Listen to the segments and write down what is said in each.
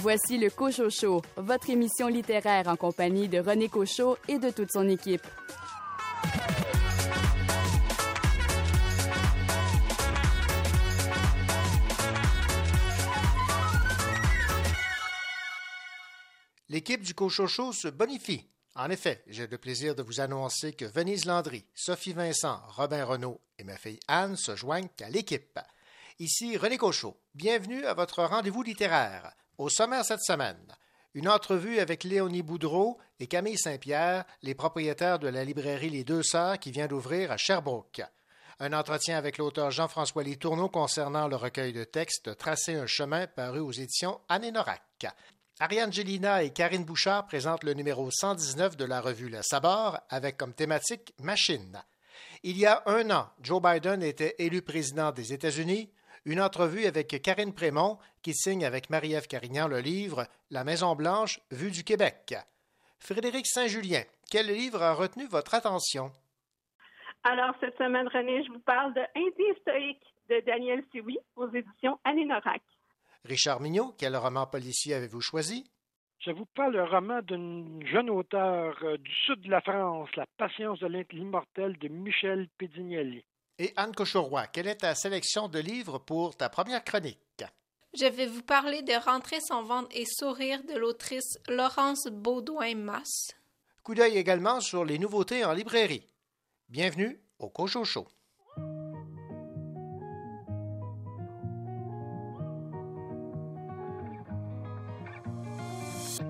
Voici le Cochot Show, votre émission littéraire en compagnie de René Cochot et de toute son équipe. L'équipe du Cochocho se bonifie. En effet, j'ai le plaisir de vous annoncer que Venise Landry, Sophie Vincent, Robin Renaud et ma fille Anne se joignent à l'équipe. Ici René Cochot. Bienvenue à votre rendez-vous littéraire. Au sommaire cette semaine, une entrevue avec Léonie Boudreau et Camille Saint-Pierre, les propriétaires de la librairie Les Deux Sœurs qui vient d'ouvrir à Sherbrooke. Un entretien avec l'auteur Jean-François Litourneau concernant le recueil de textes Tracer un chemin paru aux éditions Anénorac. Ariane Gélina et Karine Bouchard présentent le numéro 119 de la revue Le Sabord avec comme thématique Machine. Il y a un an, Joe Biden était élu président des États-Unis. Une entrevue avec Karine Prémont qui signe avec Marie-Ève Carignan le livre La Maison-Blanche, vue du Québec. Frédéric Saint-Julien, quel livre a retenu votre attention? Alors, cette semaine, René, je vous parle de Indie historique de Daniel Sioui aux éditions Anénorac. Richard Mignot, quel roman policier avez-vous choisi? Je vous parle d'un roman d'une jeune auteure euh, du sud de la France, La patience de l'immortel de Michel Pédignelli. Et Anne Cochoroy, quelle est ta sélection de livres pour ta première chronique? Je vais vous parler de Rentrer sans vendre et sourire de l'autrice Laurence Baudouin-Masse. Coup d'œil également sur les nouveautés en librairie. Bienvenue au Cocho Show.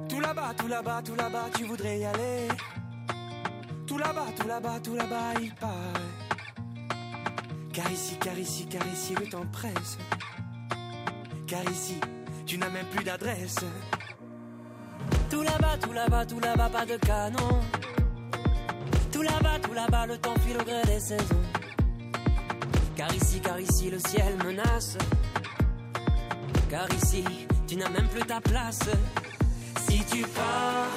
Tout là-bas, tout là-bas, tout là-bas, tu voudrais y aller. Tout là-bas, tout là-bas, tout là-bas, il paraît. Car ici, car ici, car ici, le temps presse. Car ici, tu n'as même plus d'adresse. Tout là-bas, tout là-bas, tout là-bas, pas de canon. Tout là-bas, tout là-bas, le temps file au gré des saisons. Car ici, car ici, le ciel menace. Car ici, tu n'as même plus ta place. Si tu pars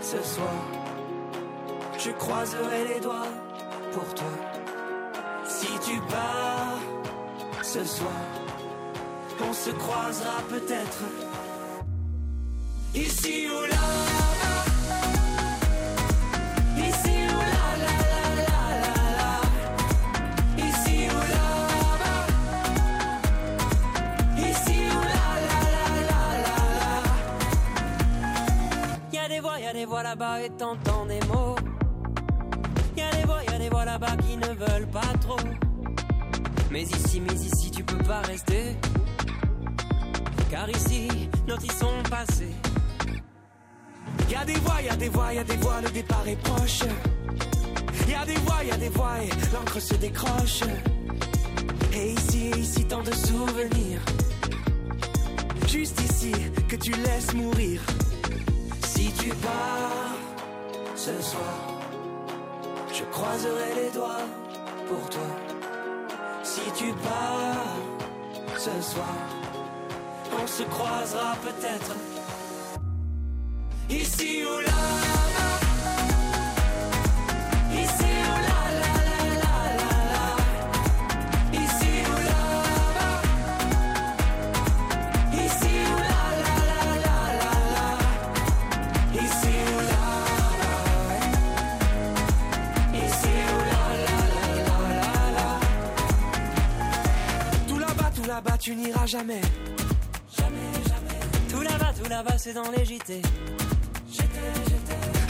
ce soir, je croiserai les doigts pour toi. Si tu pars ce soir, on se croisera peut-être ici ou là. Ici ou là, là, là. Ici ou là-bas. Ici ou là, là, là, là, là, là. Y a des voix, y a des voix là-bas et t'entends des mots. Là-bas qui ne veulent pas trop. Mais ici, mais ici, tu peux pas rester. Car ici, nos ils sont passés. Y a des voix, y a des voix, y a des voix, le départ est proche. Y a des voix, y a des voix et l'encre se décroche. Et ici, ici, tant de souvenirs. Juste ici, que tu laisses mourir. Si tu pars ce soir, je croiserai les doigts pour toi. Si tu pars ce soir, on se croisera peut-être ici ou là. Tu n'iras jamais. Jamais, jamais. Tout là-bas, tout là-bas, c'est dans les JT.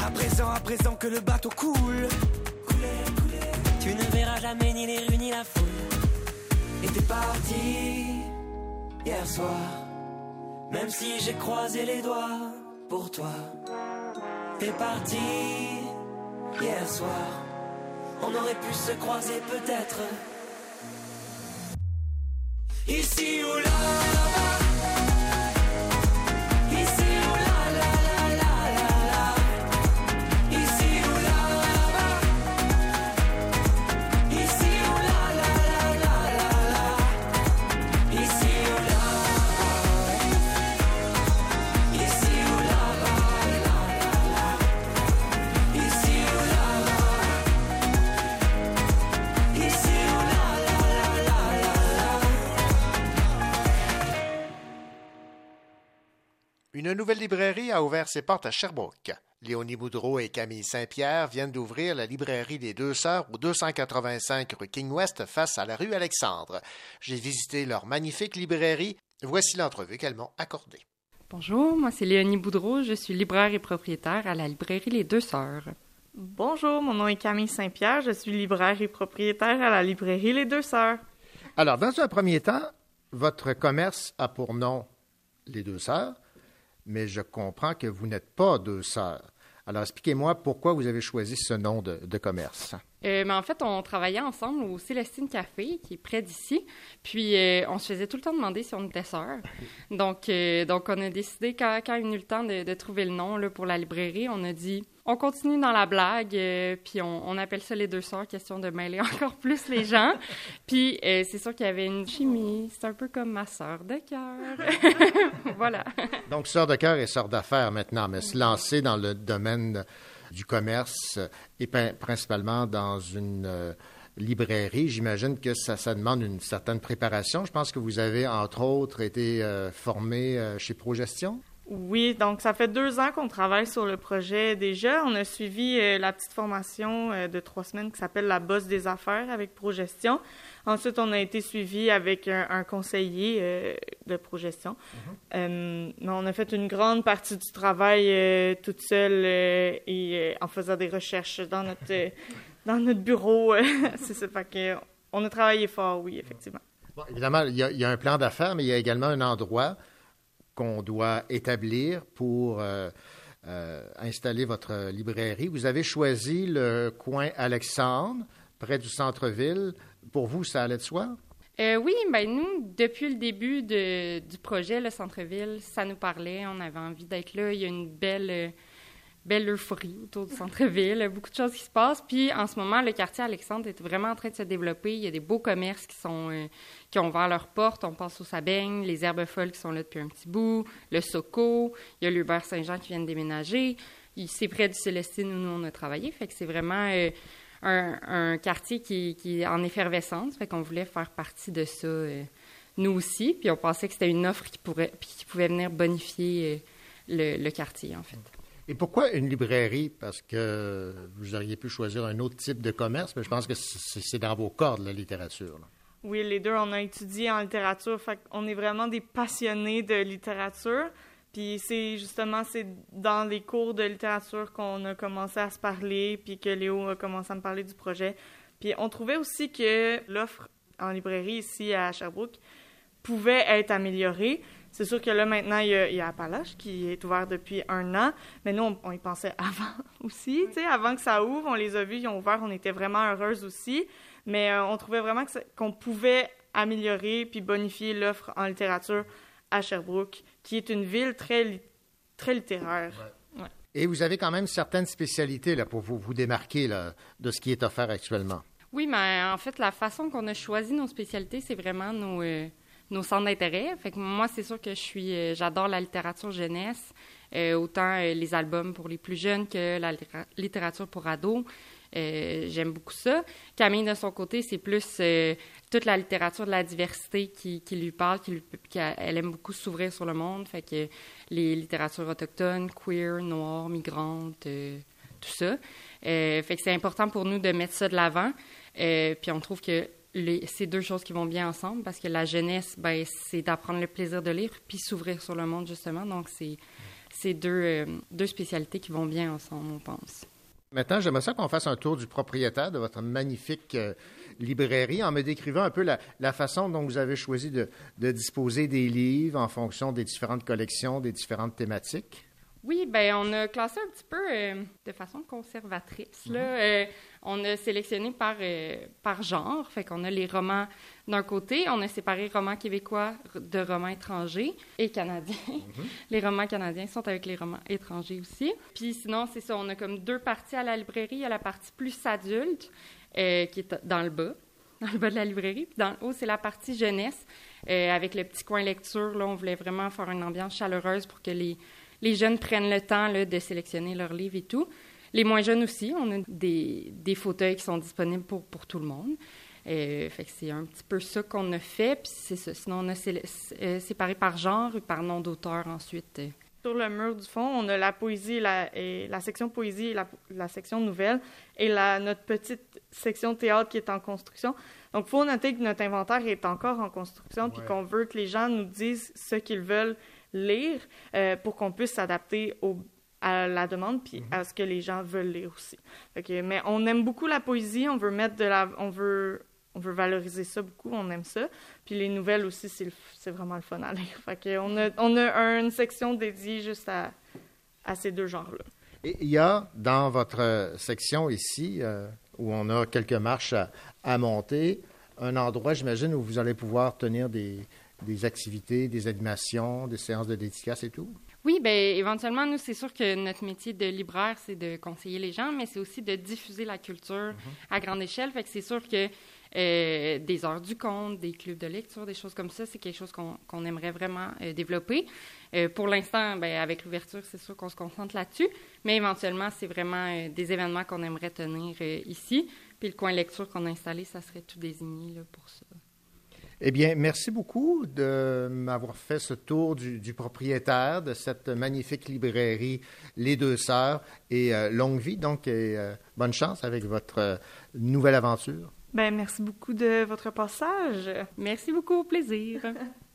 À présent, à présent que le bateau coule. Tu ne verras jamais ni les rues ni la foule. Et t'es parti hier soir. Même si j'ai croisé les doigts pour toi. T'es parti hier soir. On aurait pu se croiser peut-être. Ici ou là. Une nouvelle librairie a ouvert ses portes à Sherbrooke. Léonie Boudreau et Camille Saint-Pierre viennent d'ouvrir la librairie des Deux Sœurs au 285 rue King West face à la rue Alexandre. J'ai visité leur magnifique librairie. Voici l'entrevue qu'elles m'ont accordée. Bonjour, moi c'est Léonie Boudreau, je suis libraire et propriétaire à la librairie Les Deux Sœurs. Bonjour, mon nom est Camille Saint-Pierre, je suis libraire et propriétaire à la librairie Les Deux Sœurs. Alors, dans un premier temps, votre commerce a pour nom Les Deux Sœurs, mais je comprends que vous n'êtes pas deux sœurs. Alors, expliquez-moi pourquoi vous avez choisi ce nom de, commerce. Euh, mais en fait, on travaillait ensemble au Célestine Café, qui est près d'ici. Puis, euh, on se faisait tout le temps demander si on était sœurs. Donc, euh, on a décidé, quand, quand il a eu le temps de, trouver le nom pour la librairie, on a dit on continue dans la blague, euh, puis on, appelle ça les deux sœurs, question de mêler encore plus les gens. puis euh, c'est sûr qu'il y avait une chimie, c'est un peu comme ma sœur de cœur. voilà. Donc, sœur de cœur et sœur d'affaires maintenant, mais se lancer dans le domaine du commerce et principalement dans une euh, librairie, j'imagine que ça, ça, demande une certaine préparation. Je pense que vous avez, entre autres, été formé chez Progestion. Oui, donc ça fait deux ans qu'on travaille sur le projet déjà. On a suivi euh, la petite formation euh, de trois semaines qui s'appelle la bosse des affaires avec Progestion. Ensuite, on a été suivi avec un, conseiller euh, de Progestion. Mm-hmm. on a fait une grande partie du travail toute seule et en faisant des recherches dans notre dans notre bureau. C'est ça, fait que on a travaillé fort, oui, effectivement. Bon, évidemment, il y, a, un plan d'affaires, mais il y a également un endroit qu'on doit établir pour euh, euh, installer votre librairie. Vous avez choisi le coin Alexandre, près du centre-ville. Pour vous, ça allait de soi? Euh, oui, ben nous, depuis le début du projet, le centre-ville, ça nous parlait. On avait envie d'être là. Il y a une belle belle euphorie autour du centre-ville, beaucoup de choses qui se passent. Puis en ce moment, le quartier Alexandre est vraiment en train de se développer. Il y a des beaux commerces qui sont euh, qui ont ouvert leurs portes. On pense au Sabeigne, les herbes folles qui sont là depuis un petit bout, le Soco, il y a l'Hubert Saint-Jean qui vient de déménager. C'est près du Célestine où nous on a travaillé. Fait que c'est vraiment euh, un, quartier qui, est en effervescence. Fait voulait faire partie de ça euh, nous aussi. Puis on pensait que c'était une offre qui pourrait qui pouvait venir bonifier le, le quartier en fait. Et pourquoi une librairie? Parce que vous auriez pu choisir un autre type de commerce, mais je pense que c'est dans vos cordes, la littérature. Oui, les deux, on a étudié en littérature, on est vraiment des passionnés de littérature. Puis c'est justement c'est dans les cours de littérature qu'on a commencé à se parler, puis que Léo a commencé à me parler du projet. Puis on trouvait aussi que l'offre en librairie ici à Sherbrooke pouvait être améliorée. C'est sûr que là, maintenant, il y a, Appalache qui est ouvert depuis un an, mais nous, on, y pensait avant aussi, tu sais, avant que ça ouvre, on les a vus, ils ont ouvert, on était vraiment heureuses aussi, mais euh, on trouvait vraiment qu'on pouvait améliorer puis bonifier l'offre en littérature à Sherbrooke, qui est une ville très, très littéraire. Et vous avez quand même certaines spécialités là, pour vous, vous démarquer là, de ce qui est offert actuellement. Oui, mais en fait, la façon qu'on a choisi nos spécialités, c'est vraiment nos, euh, nos centres d'intérêt. Fait que moi, c'est sûr que je suis, euh, j'adore la littérature jeunesse, euh, autant euh, les albums pour les plus jeunes que la littérature pour ados. J'aime beaucoup ça. Camille, de son côté, c'est plus toute la littérature de la diversité qui, lui parle, qui, elle aime beaucoup s'ouvrir sur le monde. Fait que les littératures autochtones, queer, noires, migrantes, tout ça. fait que c'est important pour nous de mettre ça de l'avant. puis on trouve que c'est deux choses qui vont bien ensemble parce que la jeunesse, ben, c'est d'apprendre le plaisir de lire puis s'ouvrir sur le monde, justement. Donc, c'est deux, euh, deux spécialités qui vont bien ensemble, on pense. Maintenant, j'aimerais ça qu'on fasse un tour du propriétaire de votre magnifique euh, librairie en me décrivant un peu la, la, façon dont vous avez choisi de, de disposer des livres en fonction des différentes collections, des différentes thématiques. Oui, ben on a classé un petit peu euh, de façon conservatrice. Là. Mhm. Euh, on a sélectionné par, euh, par genre, fait qu'on a les romans d'un côté, on a séparé romans québécois de romans étrangers et canadiens. Mhm. Les romans canadiens sont avec les romans étrangers aussi. Puis sinon, c'est ça, on a comme deux parties à la librairie. Il y a la partie plus adulte, qui est dans le bas, dans le bas de la librairie. Puis dans le haut, c'est la partie jeunesse, avec le petit coin lecture. Là, on voulait vraiment faire une ambiance chaleureuse pour que les les jeunes prennent le temps de sélectionner leurs livres et tout. Les moins jeunes aussi, on a des, fauteuils qui sont disponibles pour, pour tout le monde. Euh, fait que c'est un petit peu ça qu'on a fait. Puis c'est ça. Sinon, on a euh, séparé par genre et par nom d'auteur ensuite. Sur le mur du fond, on a la poésie et la, et la section poésie et la, la, section nouvelle et la, notre petite section théâtre qui est en construction. Donc, il faut noter que notre inventaire est encore en construction ouais. puis qu'on veut que les gens nous disent ce qu'ils veulent lire euh, pour qu'on puisse s'adapter au à la demande puis mm -hmm. à ce que les gens veulent lire aussi. Okay, mais on aime beaucoup la poésie, on veut mettre de la on veut on veut valoriser ça beaucoup, on aime ça. Puis les nouvelles aussi, c'est vraiment le fun à lire. Fait que on, a, on a une section dédiée juste à, à ces deux genres-là. Et il y a dans votre section ici, euh, où on a quelques marches à, à monter, un endroit, j'imagine, où vous allez pouvoir tenir des, des activités, des animations, des séances de dédicace et tout? Oui, bien, éventuellement, nous, c'est sûr que notre métier de libraire, c'est de conseiller les gens, mais c'est aussi de diffuser la culture mm -hmm. à grande échelle. Fait que c'est sûr que euh, des heures du conte, des clubs de lecture, des choses comme ça, c'est quelque chose qu'on qu aimerait vraiment euh, développer. Euh, pour l'instant, ben, avec l'ouverture, c'est sûr qu'on se concentre là-dessus, mais éventuellement, c'est vraiment des événements qu'on aimerait tenir ici. Puis le coin lecture qu'on a installé, ça serait tout désigné là, pour ça. Eh bien, merci beaucoup de m'avoir fait ce tour du, du, propriétaire de cette magnifique librairie Les Deux Sœurs et euh, longue vie, donc, et euh, bonne chance avec votre euh, nouvelle aventure. Ben, merci beaucoup de votre passage. Merci beaucoup, au plaisir.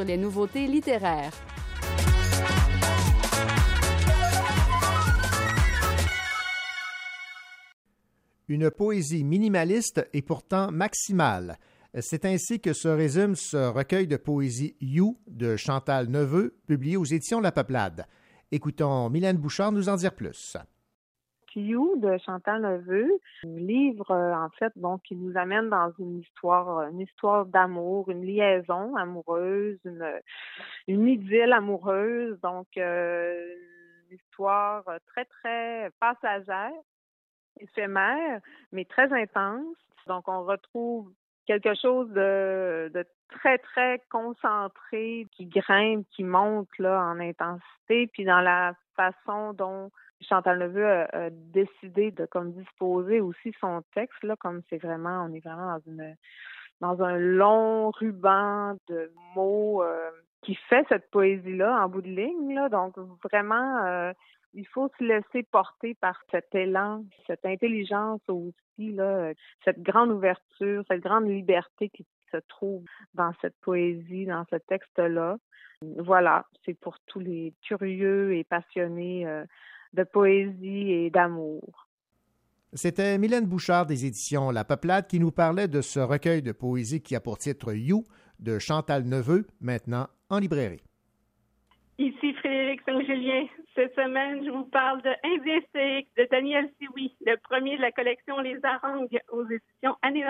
les nouveautés littéraires. Une poésie minimaliste et pourtant maximale. C'est ainsi que se résume ce recueil de poésie You de Chantal Neveu, publié aux éditions La Peuplade. Écoutons Mylène Bouchard nous en dire plus. You de Chantal Neveu, un livre en fait donc qui nous amène dans une histoire, une histoire d'amour, une liaison amoureuse, une, idylle amoureuse, donc une histoire très très passagère, éphémère, mais très intense. Donc on retrouve quelque chose de, de très, très concentré, qui grimpe, qui monte là, en intensité, puis dans la façon dont Chantal Neveu a, décidé de comme disposer aussi son texte, là, comme c'est vraiment, on est vraiment dans une dans un long ruban de mots euh, qui fait cette poésie-là en bout de ligne. Là. Donc vraiment, euh, il faut se laisser porter par cet élan, cette intelligence aussi, là, cette grande ouverture, cette grande liberté qui se trouve dans cette poésie, dans ce texte-là. Voilà, c'est pour tous les curieux et passionnés euh, de poésie et d'amour. C'était Mylène Bouchard des éditions La Peuplade qui nous parlait de ce recueil de poésie qui a pour titre You de Chantal Neveu, maintenant en librairie. Ici Frédéric Saint-Julien. Cette semaine, je vous parle de Indien de Daniel Sioui, le premier de la collection Les Harangues aux éditions Annie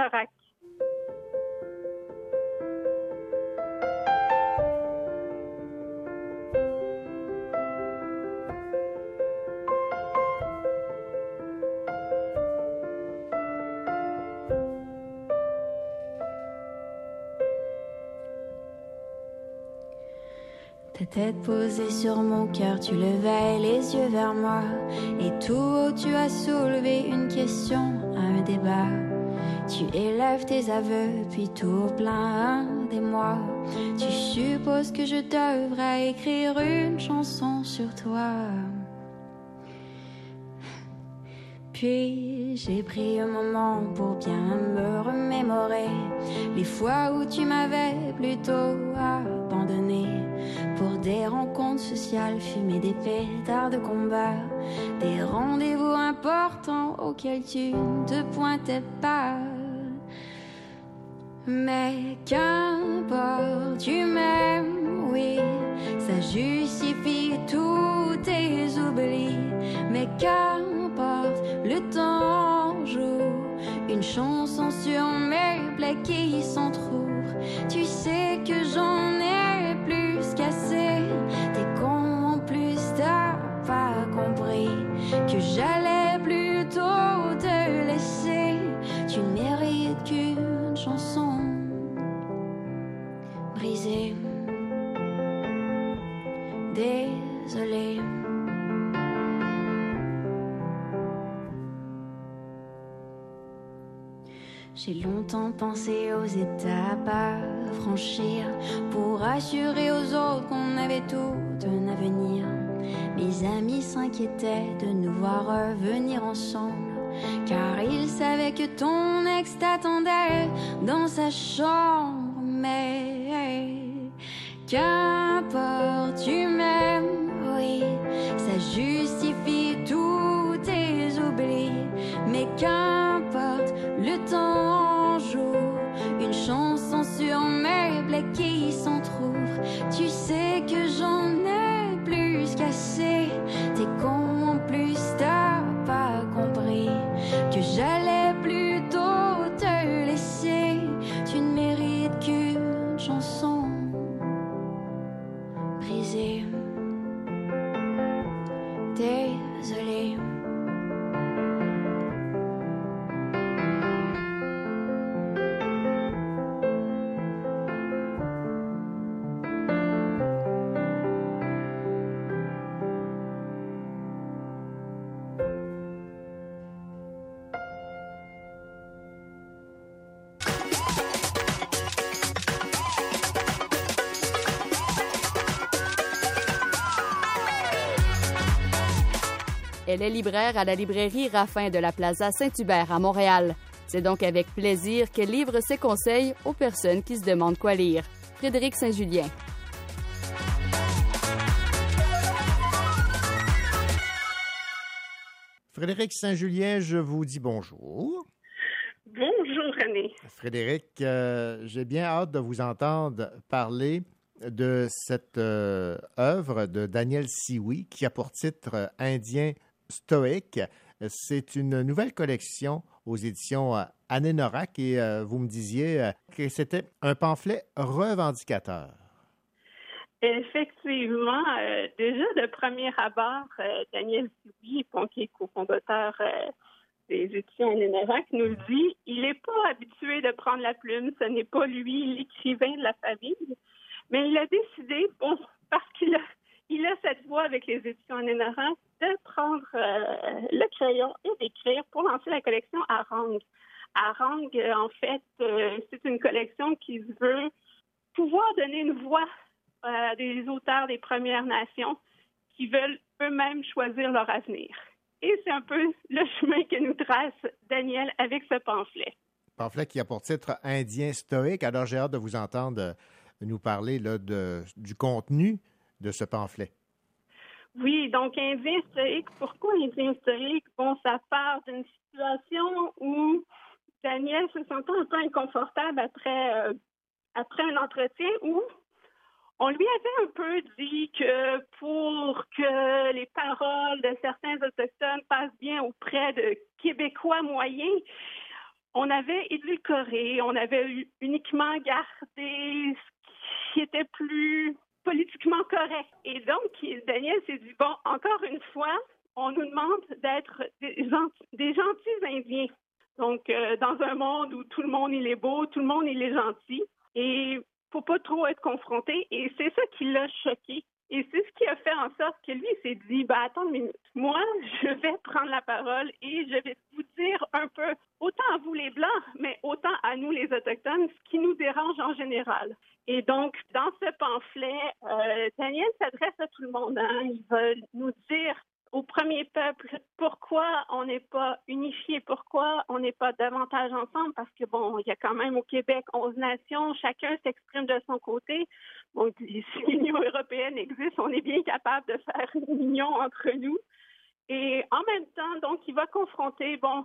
tête posée sur mon cœur, tu levais les yeux vers moi. Et tout haut, tu as soulevé une question, un débat. Tu élèves tes aveux, puis tout plein des mois. Tu supposes que je devrais écrire une chanson sur toi. Puis j'ai pris un moment pour bien me remémorer les fois où tu m'avais plutôt des rencontres sociales, fumer des pétards de combat, des rendez-vous importants auxquels tu ne te pointais pas. Mais qu'importe, tu m'aimes, oui, ça justifie tous tes oublis. Mais qu'importe, le temps joue une chanson sur mes plaies qui s'entrouvent. Longtemps pensé aux étapes à franchir pour assurer aux autres qu'on avait tout un avenir. Mes amis s'inquiétaient de nous voir revenir ensemble, car ils savaient que ton ex t'attendait dans sa chambre. Mais mes Elle est libraire à la librairie Raffin de la Plaza Saint-Hubert à Montréal. C'est donc avec plaisir qu'elle livre ses conseils aux personnes qui se demandent quoi lire. Frédéric Saint-Julien. Frédéric Saint-Julien, je vous dis bonjour. Bonjour, René. Frédéric, euh, j'ai bien hâte de vous entendre parler de cette euh, œuvre de Daniel Sioui qui a pour titre Indien stoïque. C'est une nouvelle collection aux éditions Anénorac et vous me disiez que c'était un pamphlet revendicateur. Effectivement, déjà de premier abord, Daniel Sibi, qui est cofondateur des éditions Anénorac, nous dit il n'est pas habitué de prendre la plume, ce n'est pas lui l'écrivain de la famille, mais il a décidé, bon, parce qu'il a il a cette voix avec les éditions Anénorac de prendre euh, le crayon et d'écrire pour lancer la collection Arang. Arang, en fait, euh, c'est une collection qui veut pouvoir donner une voix à euh, des auteurs des Premières Nations qui veulent eux-mêmes choisir leur avenir. Et c'est un peu le chemin que nous trace Daniel avec ce pamphlet. Pamphlet qui a pour titre Indien stoïque. Alors j'ai hâte de vous entendre nous parler là, de, du contenu de ce pamphlet? Oui, donc Indien historique. Pourquoi Indien historique? Bon, ça part d'une situation où Daniel se sentait un peu inconfortable après, euh, après un entretien où on lui avait un peu dit que pour que les paroles de certains autochtones passent bien auprès de Québécois moyens, on avait édulcoré, on avait uniquement gardé ce qui était plus politiquement correct. Et donc, Daniel s'est dit, bon, encore une fois, on nous demande d'être des, gentils Indiens. Donc, euh, dans un monde où tout le monde il est beau, tout le monde il est gentil, et faut pas trop être confronté. Et c'est ça qui l'a choqué. Et c'est ce qui a fait en sorte que lui s'est dit, bah attends une minute, moi je vais prendre la parole et je vais vous dire un peu, autant à vous les blancs, mais autant à nous les autochtones, ce qui nous dérange en général. Et donc, dans ce pamphlet, euh, Daniel s'adresse à tout le monde. Hein. Il veut nous dire au premier peuple pourquoi on n'est pas unifié, pourquoi on n'est pas davantage ensemble, parce que bon, il y a quand même au Québec 11 nations, chacun s'exprime de son côté. Bon, si l'Union européenne existe, on est bien capable de faire une union entre nous. Et en même temps, donc, il va confronter, bon,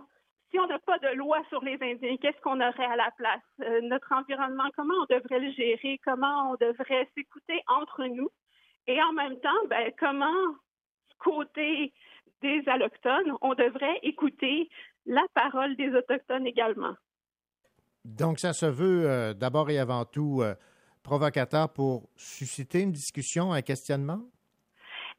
si on n'a pas de loi sur les Indiens, qu'est-ce qu'on aurait à la place? Euh, notre environnement, comment on devrait le gérer? Comment on devrait s'écouter entre nous? Et en même temps, ben, comment, côté des Allochtones, on devrait écouter la parole des Autochtones également. Donc, ça se veut euh, d'abord et avant tout euh, provocateur pour susciter une discussion, un questionnement?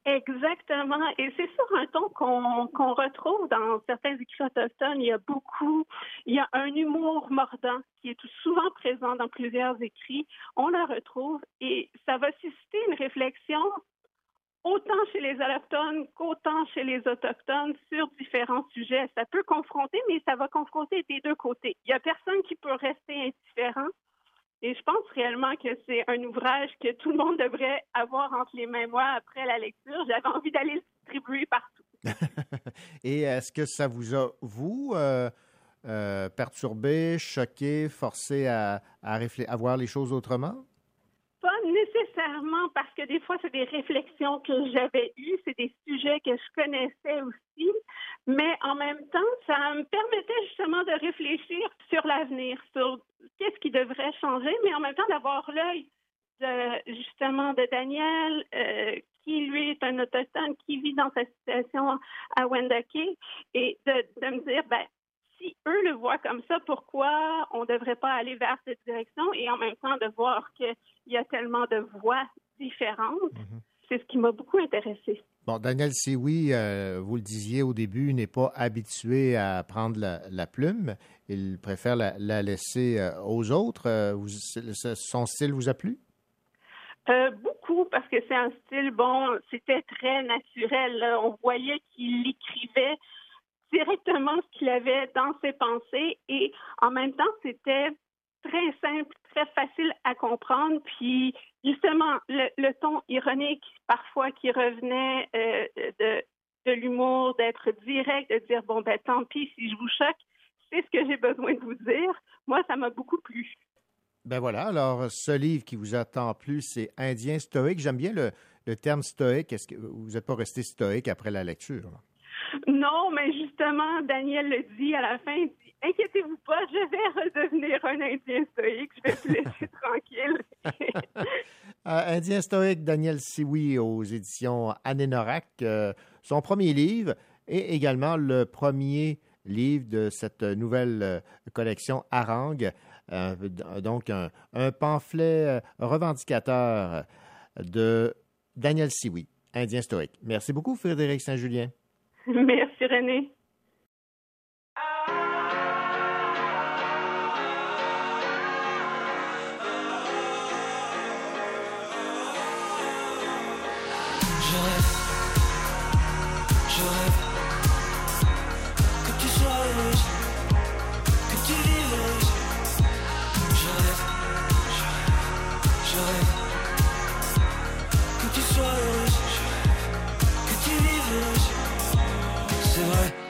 Exactement. Et c'est sur un ton qu'on retrouve dans certains écrits autochtones. Il y a beaucoup, il y a un humour mordant qui est souvent présent dans plusieurs écrits. On le retrouve et ça va susciter une réflexion autant chez les allochtones qu'autant chez les autochtones sur différents sujets. Ça peut confronter, mais ça va confronter des deux côtés. Il n'y a personne qui peut rester indifférent et je pense réellement que c'est un ouvrage que tout le monde devrait avoir entre les mains. Moi, après la lecture, j'avais envie d'aller le distribuer partout. Et est-ce que ça vous a, vous, euh, euh, perturbé, choqué, forcé à, à, à voir les choses autrement? Pas parce que des fois, c'est des réflexions que j'avais eues, c'est des sujets que je connaissais aussi, mais en même temps, ça me permettait justement de réfléchir sur l'avenir, sur qu'est-ce qui devrait changer, mais en même temps d'avoir l'œil de, justement de Daniel, euh, qui lui est un autochtone, qui vit dans sa situation à Wendake, et de, de me dire, ben, si eux le voient comme ça, pourquoi on ne devrait pas aller vers cette direction et en même temps de voir qu'il y a tellement de voix différentes? Mm-hmm. C'est ce qui m'a beaucoup intéressé. Bon, Daniel Sioui, euh, vous le disiez au début, n'est pas habitué à prendre la, plume. Il préfère la, laisser euh, aux autres. Euh, son style vous a plu? beaucoup, parce que c'est un style, bon, c'était très naturel. On voyait qu'il écrivait directement ce qu'il avait dans ses pensées et en même temps, c'était très simple, très facile à comprendre. Puis justement, le, ton ironique parfois qui revenait euh, de, l'humour, d'être direct, de dire bon ben tant pis si je vous choque, c'est ce que j'ai besoin de vous dire. Moi, ça m'a beaucoup plu. Ben voilà, alors ce livre qui vous a tant plu, c'est Indien stoïque. J'aime bien le, le terme stoïque. Est-ce que vous n'êtes pas resté stoïque après la lecture? Non, mais justement, Daniel le dit à la fin, il dit Inquiétez-vous pas, je vais redevenir un Indien stoïque, je vais vous laisser tranquille. Euh, Indien stoïque, Daniel Sioui aux éditions Anénorac. Euh, son premier livre, et également le premier livre de cette nouvelle euh, collection Harangue, euh, donc un, un pamphlet revendicateur de Daniel Siwi, Indien stoïque. Merci beaucoup, Frédéric Saint-Julien. Merci, René.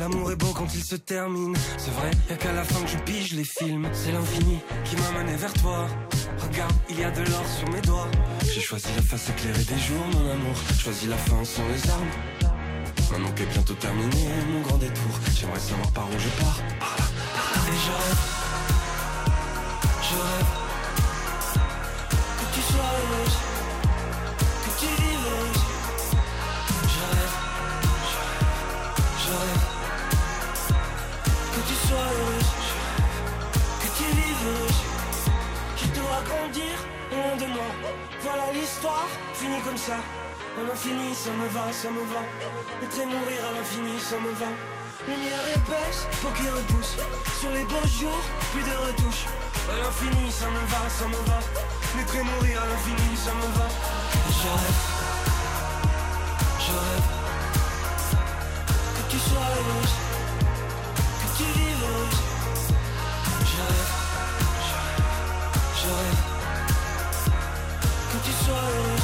L'amour est beau quand il se termine. C'est vrai, y'a qu'à la fin que je pige les films. C'est l'infini qui m'a mené vers toi. Regarde, il y a de l'or sur mes doigts. J'ai choisi la face éclairée des jours, mon amour. Choisi la fin sans les armes. Maintenant qu'est bientôt terminé mon grand détour, j'aimerais savoir par où je pars. Et je rêve, je rêve que tu sois heureuse, finie comme ça. À l'infini, ça me va, ça me va. Laisser mourir à l'infini, ça me va. Lumière épaisse, peau qui repousse. Sur les beaux jours, plus de retouches. À l'infini, ça me va, ça me va. Laisser mourir à l'infini, ça me va. Je rêve, je rêve que tu sois heureuse, soul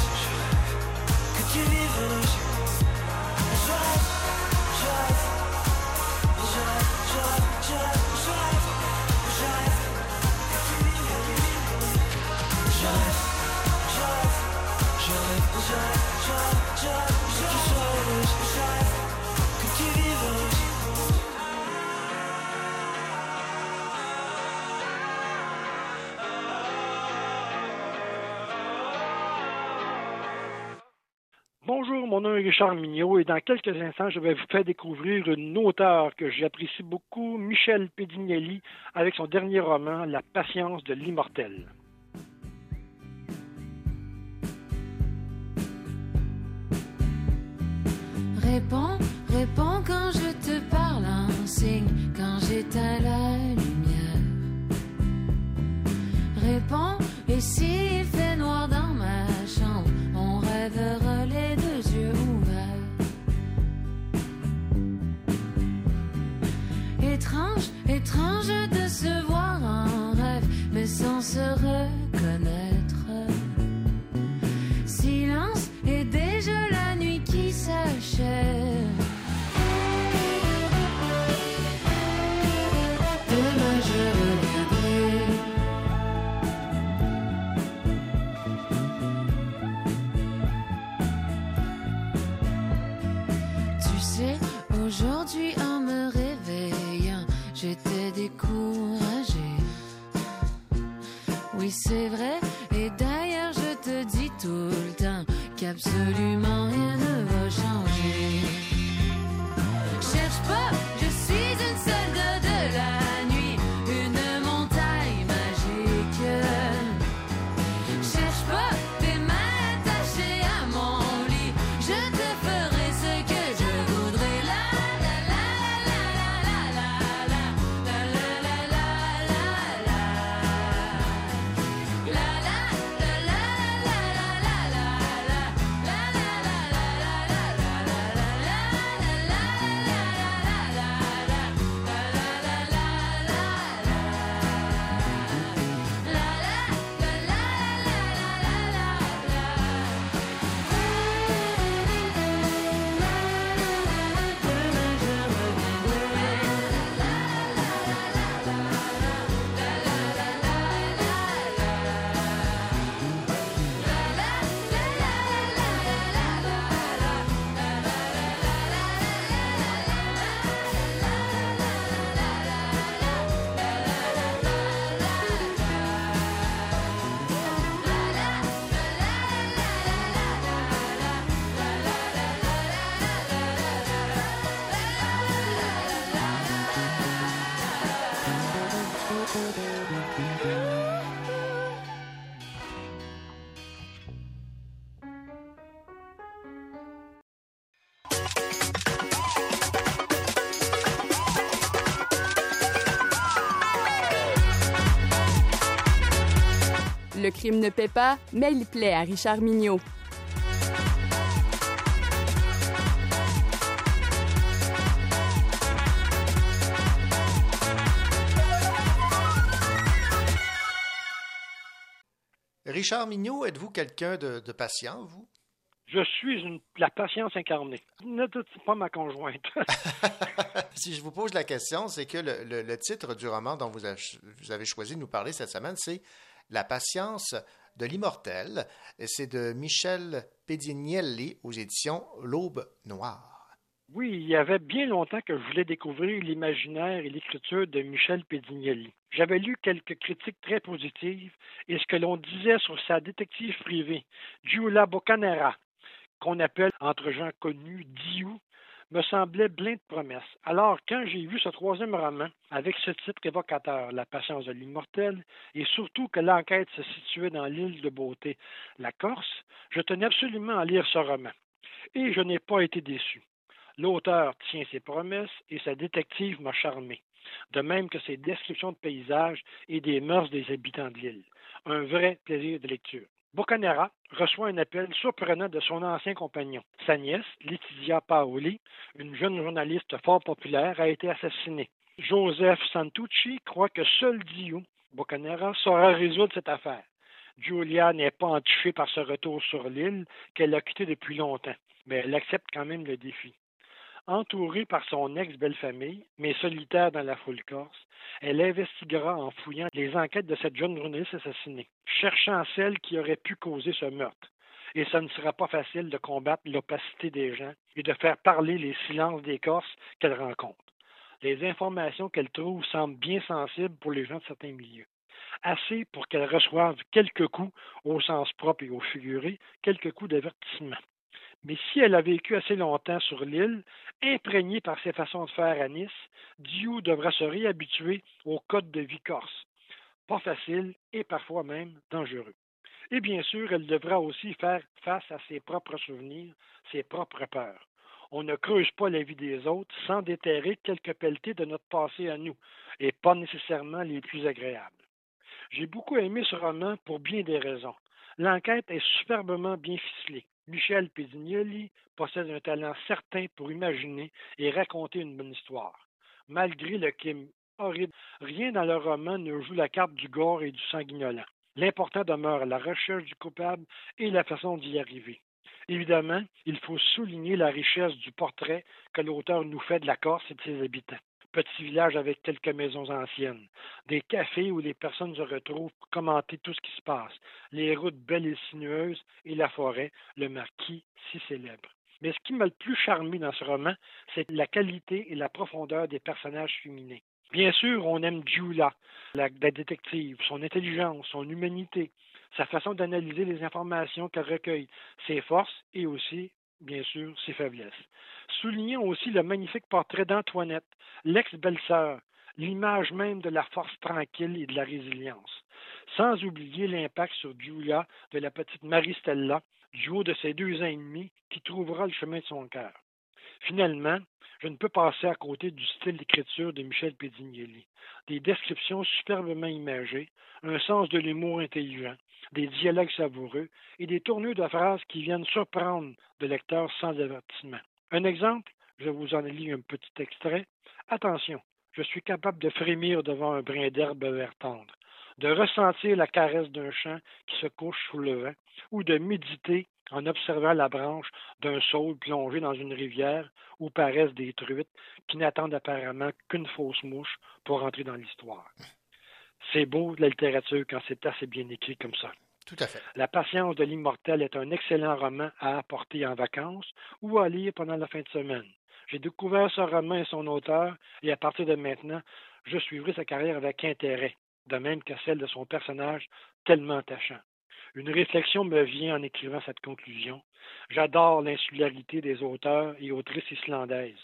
mon nom est Richard Mignot et dans quelques instants, je vais vous faire découvrir une auteure que j'apprécie beaucoup, Michel Pedignelli, avec son dernier roman, La patience de l'immortel. Réponds, réponds quand je te parle, un signe quand j'éteins la lumière. Réponds, et s'il fait noir dans ma chambre, on rêvera les deux Étrange, étrange de se voir en rêve, mais sans se reconnaître. Silence et déjà la nuit qui s'achève. C'est vrai, et d'ailleurs je te dis tout le temps qu'absolument rien ne va ne paie pas, mais il plaît à Richard Mignot. Richard Mignot, êtes-vous quelqu'un de, de patient, vous? Je suis une, la patience incarnée. Ne doute pas ma conjointe. si je vous pose la question, c'est que le, le, le, titre du roman dont vous avez, vous avez, choisi de nous parler cette semaine, c'est La patience de l'immortel. C'est de Michel Pedignelli aux éditions L'Aube Noire. Oui, il y avait bien longtemps que je voulais découvrir l'imaginaire et l'écriture de Michel Pedignelli. J'avais lu quelques critiques très positives et ce que l'on disait sur sa détective privée, Giulia Boccanera, qu'on appelle entre gens connus Diou, me semblait plein de promesses. Alors, quand j'ai vu ce troisième roman, avec ce titre évocateur, La patience de l'immortel, et surtout que l'enquête se situait dans l'île de beauté, la Corse, je tenais absolument à lire ce roman. Et je n'ai pas été déçu. L'auteur tient ses promesses et sa détective m'a charmé, de même que ses descriptions de paysages et des mœurs des habitants de l'île. Un vrai plaisir de lecture. Boccanera reçoit un appel surprenant de son ancien compagnon. Sa nièce, Letizia Paoli, une jeune journaliste fort populaire, a été assassinée. Joseph Santucci croit que seul Dio, Boccanera, saura résoudre cette affaire. Julia n'est pas entichée par ce retour sur l'île qu'elle a quitté depuis longtemps, mais elle accepte quand même le défi. Entourée par son ex-belle-famille, mais solitaire dans la foule corse, elle investiguera en fouillant les enquêtes de cette jeune journaliste assassinée, cherchant celle qui aurait pu causer ce meurtre. Et ce ne sera pas facile de combattre l'opacité des gens et de faire parler les silences des Corses qu'elle rencontre. Les informations qu'elle trouve semblent bien sensibles pour les gens de certains milieux. Assez pour qu'elle reçoive quelques coups, au sens propre et au figuré, quelques coups d'avertissement. Mais si elle a vécu assez longtemps sur l'île, imprégnée par ses façons de faire à Nice, Diou devra se réhabituer au code de vie corse. Pas facile et parfois même dangereux. Et bien sûr, elle devra aussi faire face à ses propres souvenirs, ses propres peurs. On ne creuse pas la vie des autres sans déterrer quelques pelletés de notre passé à nous, et pas nécessairement les plus agréables. J'ai beaucoup aimé ce roman pour bien des raisons. L'enquête est superbement bien ficelée. Michel Pedignelli possède un talent certain pour imaginer et raconter une bonne histoire. Malgré le crime horrible, rien dans le roman ne joue la carte du gore et du sanguinolent. L'important demeure la recherche du coupable et la façon d'y arriver. Évidemment, il faut souligner la richesse du portrait que l'auteur nous fait de la Corse et de ses habitants petit village avec quelques maisons anciennes, des cafés où les personnes se retrouvent pour commenter tout ce qui se passe, les routes belles et sinueuses et la forêt, le marquis si célèbre. Mais ce qui m'a le plus charmé dans ce roman, c'est la qualité et la profondeur des personnages féminins. Bien sûr, on aime Julia, la, la détective, son intelligence, son humanité, sa façon d'analyser les informations qu'elle recueille, ses forces et aussi, bien sûr, ses faiblesses. Soulignons aussi le magnifique portrait d'Antoinette, l'ex-belle-sœur, l'image même de la force tranquille et de la résilience. Sans oublier l'impact sur Julia de la petite Marie-Stella, du haut de ses deux ans et demi, qui trouvera le chemin de son cœur. Finalement, je ne peux passer à côté du style d'écriture de Michel Pedignelli. Des descriptions superbement imagées, un sens de l'humour intelligent, des dialogues savoureux et des tournures de phrases qui viennent surprendre le lecteur sans avertissement. Un exemple, je vous en lis un petit extrait. Attention, je suis capable de frémir devant un brin d'herbe vert tendre, de ressentir la caresse d'un champ qui se couche sous le vent, ou de méditer en observant la branche d'un saule plongé dans une rivière où paraissent des truites qui n'attendent apparemment qu'une fausse mouche pour entrer dans l'histoire. C'est beau la littérature quand c'est assez bien écrit comme ça. Tout à fait. La patience de l'immortel est un excellent roman à apporter en vacances ou à lire pendant la fin de semaine. J'ai découvert ce roman et son auteur, et à partir de maintenant, je suivrai sa carrière avec intérêt, de même que celle de son personnage tellement attachant. Une réflexion me vient en écrivant cette conclusion. J'adore l'insularité des auteurs et autrices islandaises.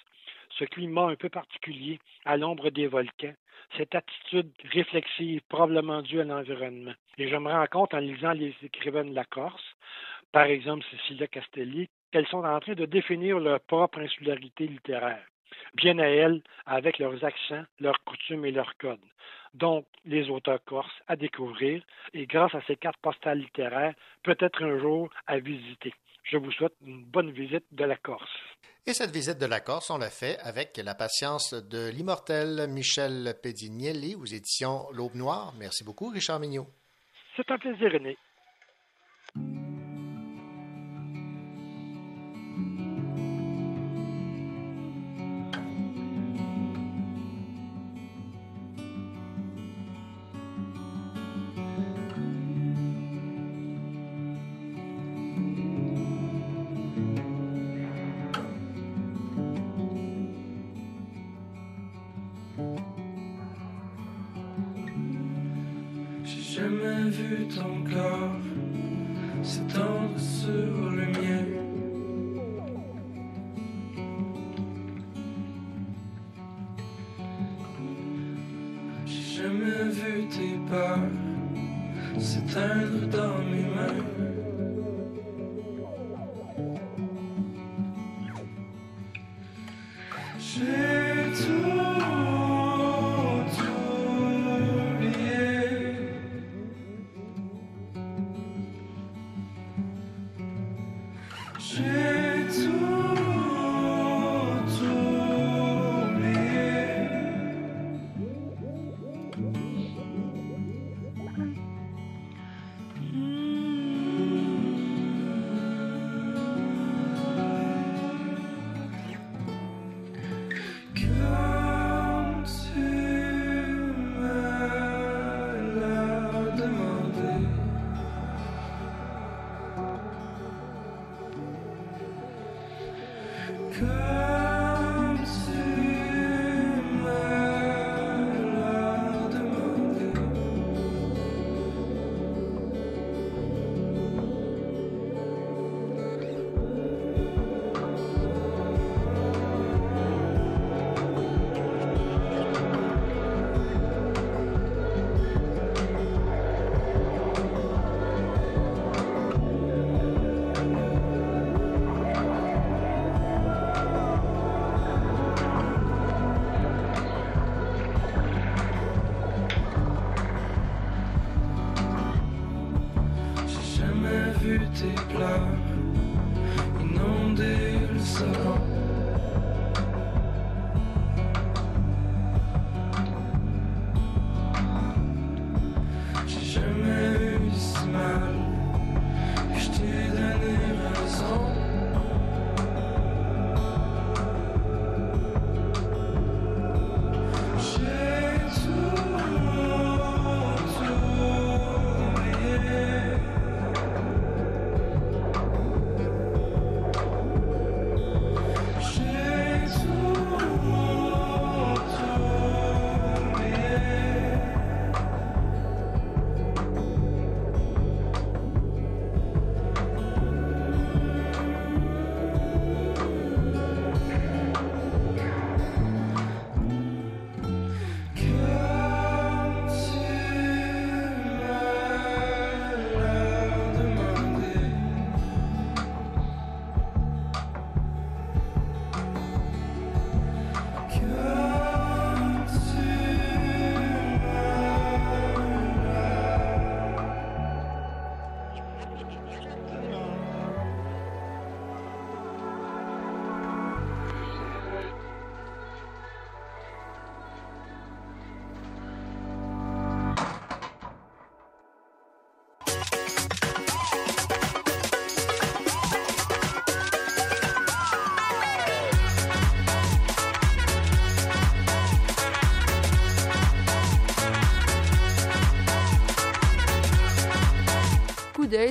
Ce climat un peu particulier à l'ombre des volcans, cette attitude réflexive probablement due à l'environnement. Et je me rends compte en lisant les écrivains de la Corse, par exemple Cecilia Castelli, qu'elles sont en train de définir leur propre insularité littéraire. Bien à elles avec leurs accents, leurs coutumes et leurs codes. Donc, les auteurs corses à découvrir et grâce à ces cartes postales littéraires, peut-être un jour à visiter. Je vous souhaite une bonne visite de la Corse. Et cette visite de la Corse, on l'a fait avec la patience de l'immortel Michel Pedignelli aux éditions L'Aube Noire. Merci beaucoup, Richard Mignot. C'est un plaisir, René.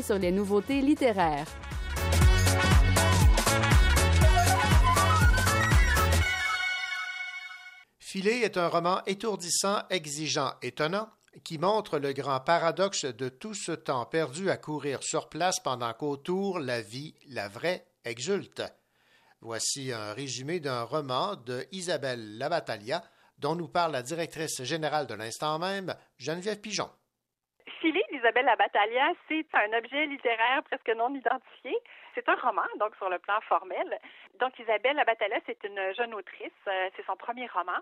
Sur les nouveautés littéraires. Filet est un roman étourdissant, exigeant, étonnant, qui montre le grand paradoxe de tout ce temps perdu à courir sur place pendant qu'autour la vie, la vraie, exulte. Voici un résumé d'un roman de Isabelle Labattalia, dont nous parle la directrice générale de l'instant même, Geneviève Pigeon. Isabelle la Battaglia, c'est un objet littéraire presque non identifié. c'est un roman, donc sur le plan formel. Donc Isabelle Labatala, c'est une jeune autrice. Euh, c'est son premier roman.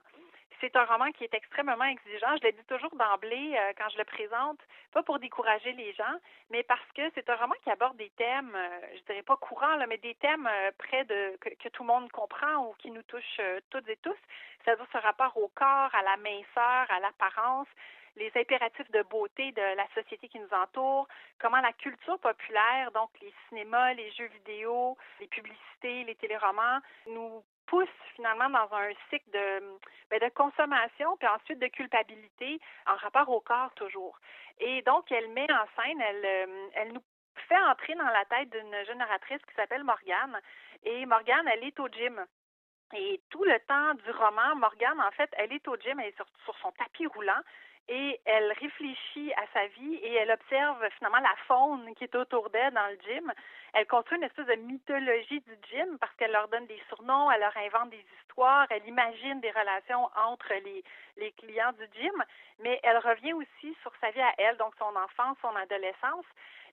C'est un roman qui est extrêmement exigeant. Je le dis toujours d'emblée euh, quand je le présente, pas pour décourager les gens, mais parce que c'est un roman qui aborde des thèmes, euh, je dirais pas courants, mais des thèmes près de que, que, tout le monde comprend ou qui nous touchent toutes et tous. C'est-à-dire ce rapport au corps, à la minceur, à l'apparence, les impératifs de beauté de la société qui nous entoure, comment la culture populaire, donc les cinémas, les jeux vidéo, les publicités, les téléromans, nous pousse finalement dans un cycle de, ben, de consommation, puis ensuite de culpabilité en rapport au corps toujours. Et donc, elle met en scène, elle, euh, elle nous fait entrer dans la tête d'une jeune narratrice qui s'appelle Morgane. Et Morgane, elle est au gym. Et tout le temps du roman, Morgane, en fait, elle est au gym, elle est sur son tapis roulant et elle réfléchit à sa vie et elle observe finalement la faune qui est autour d'elle dans le gym. Elle construit une espèce de mythologie du gym parce qu'elle leur donne des surnoms, elle leur invente des histoires, elle imagine des relations entre les, clients du gym, mais elle revient aussi sur sa vie à elle, donc son enfance, son adolescence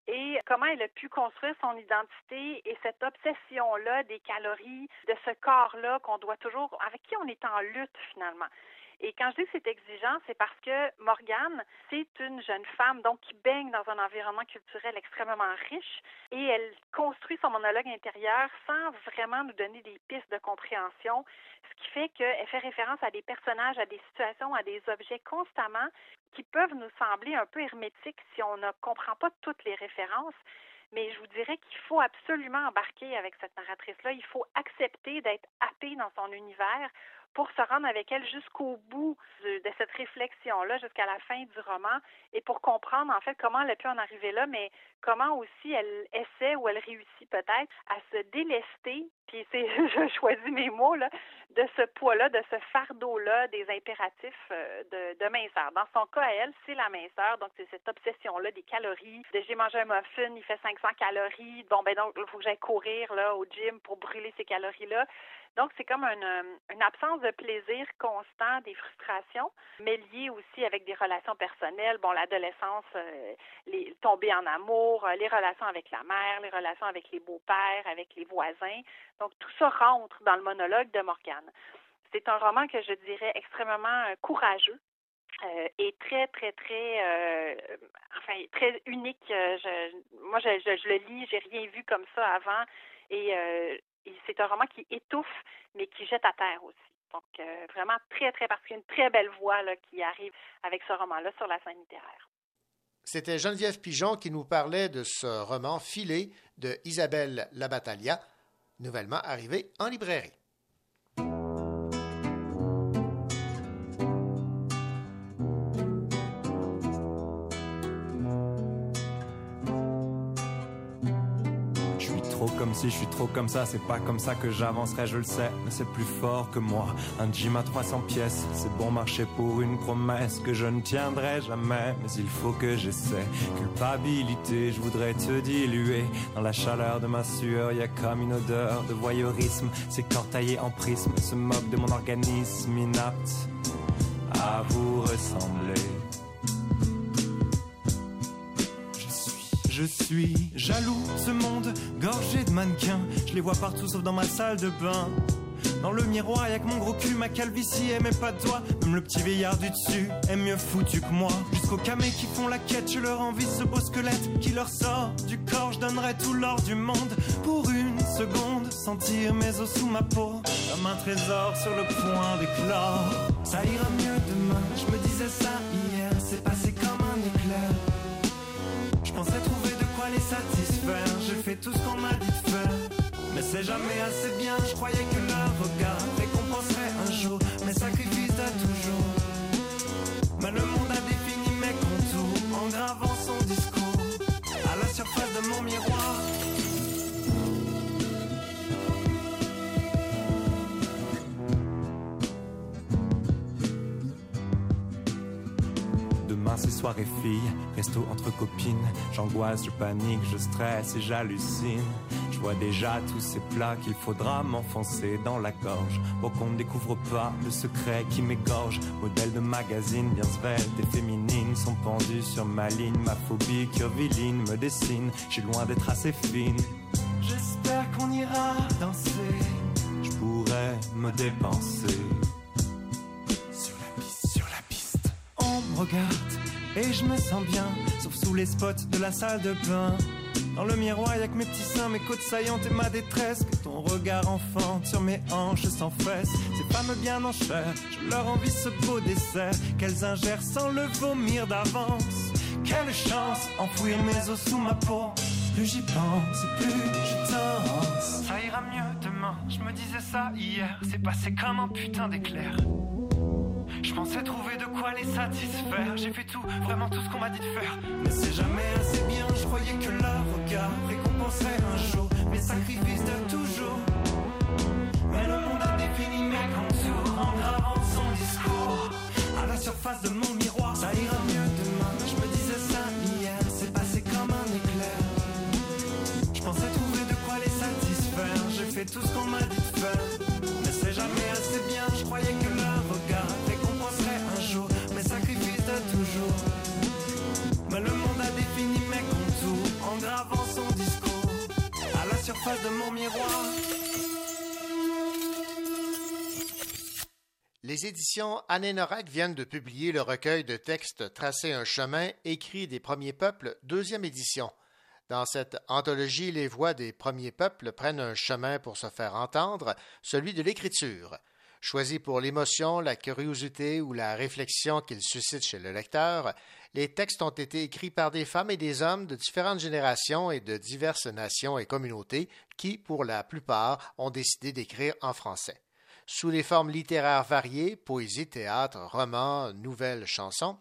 et comment elle a pu construire son identité et cette obsession-là des calories, de ce corps-là qu'on doit toujours, avec qui on est en lutte finalement. Et quand je dis que c'est exigeant, c'est parce que Morgane, c'est une jeune femme donc qui baigne dans un environnement culturel extrêmement riche et elle construit son monologue intérieur sans vraiment nous donner des pistes de compréhension, ce qui fait qu'elle fait référence à des personnages, à des situations, à des objets constamment qui peuvent nous sembler un peu hermétiques si on ne comprend pas toutes les références. Mais je vous dirais qu'il faut absolument embarquer avec cette narratrice-là. Il faut accepter d'être happé dans son univers pour se rendre avec elle jusqu'au bout de, cette réflexion-là, jusqu'à la fin du roman, et pour comprendre en fait comment elle a pu en arriver là, mais comment aussi elle essaie ou elle réussit peut-être à se délester, puis c'est, je choisis mes mots, là, de ce poids-là, de ce fardeau-là des impératifs euh, de, de minceur. Dans son cas, elle, c'est la minceur, donc c'est cette obsession-là des calories, j'ai mangé un muffin, il fait 500 calories, bon ben donc il faut que j'aille courir là au gym pour brûler ces calories-là. Donc, c'est comme une, euh, une, absence de plaisir constant, des frustrations, mais liées aussi avec des relations personnelles. Bon, l'adolescence, euh, tomber en amour, euh, les relations avec la mère, les relations avec les beaux-pères, avec les voisins. Donc, tout ça rentre dans le monologue de Morgane. C'est un roman que je dirais extrêmement courageux, est très, très, très, enfin, très unique. Je, moi, je, je, je, le lis, j'ai rien vu comme ça avant. Et euh, c'est un roman qui étouffe, mais qui jette à terre aussi. Donc, euh, vraiment très, très particulier, une très belle voix qui arrive avec ce roman-là sur la scène littéraire. C'était Geneviève Pigeon qui nous parlait de ce roman Filé de Isabelle Labattalia, nouvellement arrivé en librairie. Si je suis trop comme ça, c'est pas comme ça que j'avancerai, je le sais, mais c'est plus fort que moi. Un gym à 300 pièces, c'est bon marché pour une promesse que je ne tiendrai jamais, mais il faut que j'essaie. Culpabilité, je voudrais te diluer dans la chaleur de ma sueur, y a comme une odeur de voyeurisme, ces corps taillés en prisme se moquent de mon organisme inapte à vous ressembler. Je suis jaloux ce monde gorgé de mannequins. Je les vois partout sauf dans ma salle de bain. Dans le miroir, y'a que mon gros cul, ma calvitie et mes pas de doigts. Même le petit veillard du dessus est mieux foutu que moi. Jusqu'aux camés qui font la quête, je leur envie ce beau squelette qui leur sort du corps. Je donnerais tout l'or du monde pour une seconde. Sentir mes os sous ma peau, comme un trésor sur le point d'éclore. Ça ira mieux demain, je me disais ça hier, c'est passé fait tout ce qu'on m'a dit de faire. Mais c'est jamais assez bien. Je croyais que leur regard récompenserait un jour mes sacrifices ces soirées filles, resto entre copines. J'angoisse, je panique, je stresse et j'hallucine. Je vois déjà tous ces plats qu'il faudra m'enfoncer dans la gorge pour qu'on ne découvre pas le secret qui m'égorge. Modèle de magazine bien svelte et féminine sont pendus sur ma ligne. Ma phobie curviline me dessine, j'ai loin d'être assez fine J'espère qu'on ira danser. Je pourrais me dépenser. Sur la piste, sur la piste. On me regarde et je me sens bien. Sauf sous les spots de la salle de bain. Dans le miroir, y'a que mes petits seins, mes côtes saillantes et ma détresse. Que ton regard enfante sur mes hanches sans fesses. Ces femmes bien en chair, je leur envie ce beau dessert. Qu'elles ingèrent sans le vomir d'avance. Quelle chance, enfouir mes os sous ma peau. Plus j'y pense, plus je danse. Ça ira mieux demain, je me disais ça hier. C'est passé comme un putain d'éclair. Je pensais trouver de quoi les satisfaire. J'ai fait tout, vraiment tout ce qu'on m'a dit de faire. Mais c'est jamais assez bien, je croyais que leur regard récompenserait un jour mes sacrifices de toujours. Mais le monde a défini mes contours en gravant son discours. À la surface de mon miroir, Les éditions Anénorac viennent de publier le recueil de textes Tracer un chemin, écrit des premiers peuples, deuxième édition. Dans cette anthologie, les voix des premiers peuples prennent un chemin pour se faire entendre, celui de l'écriture. Choisis pour l'émotion, la curiosité ou la réflexion qu'ils suscitent chez le lecteur, les textes ont été écrits par des femmes et des hommes de différentes générations et de diverses nations et communautés qui, pour la plupart, ont décidé d'écrire en français. Sous les formes littéraires variées, poésie, théâtre, romans, nouvelles, chansons,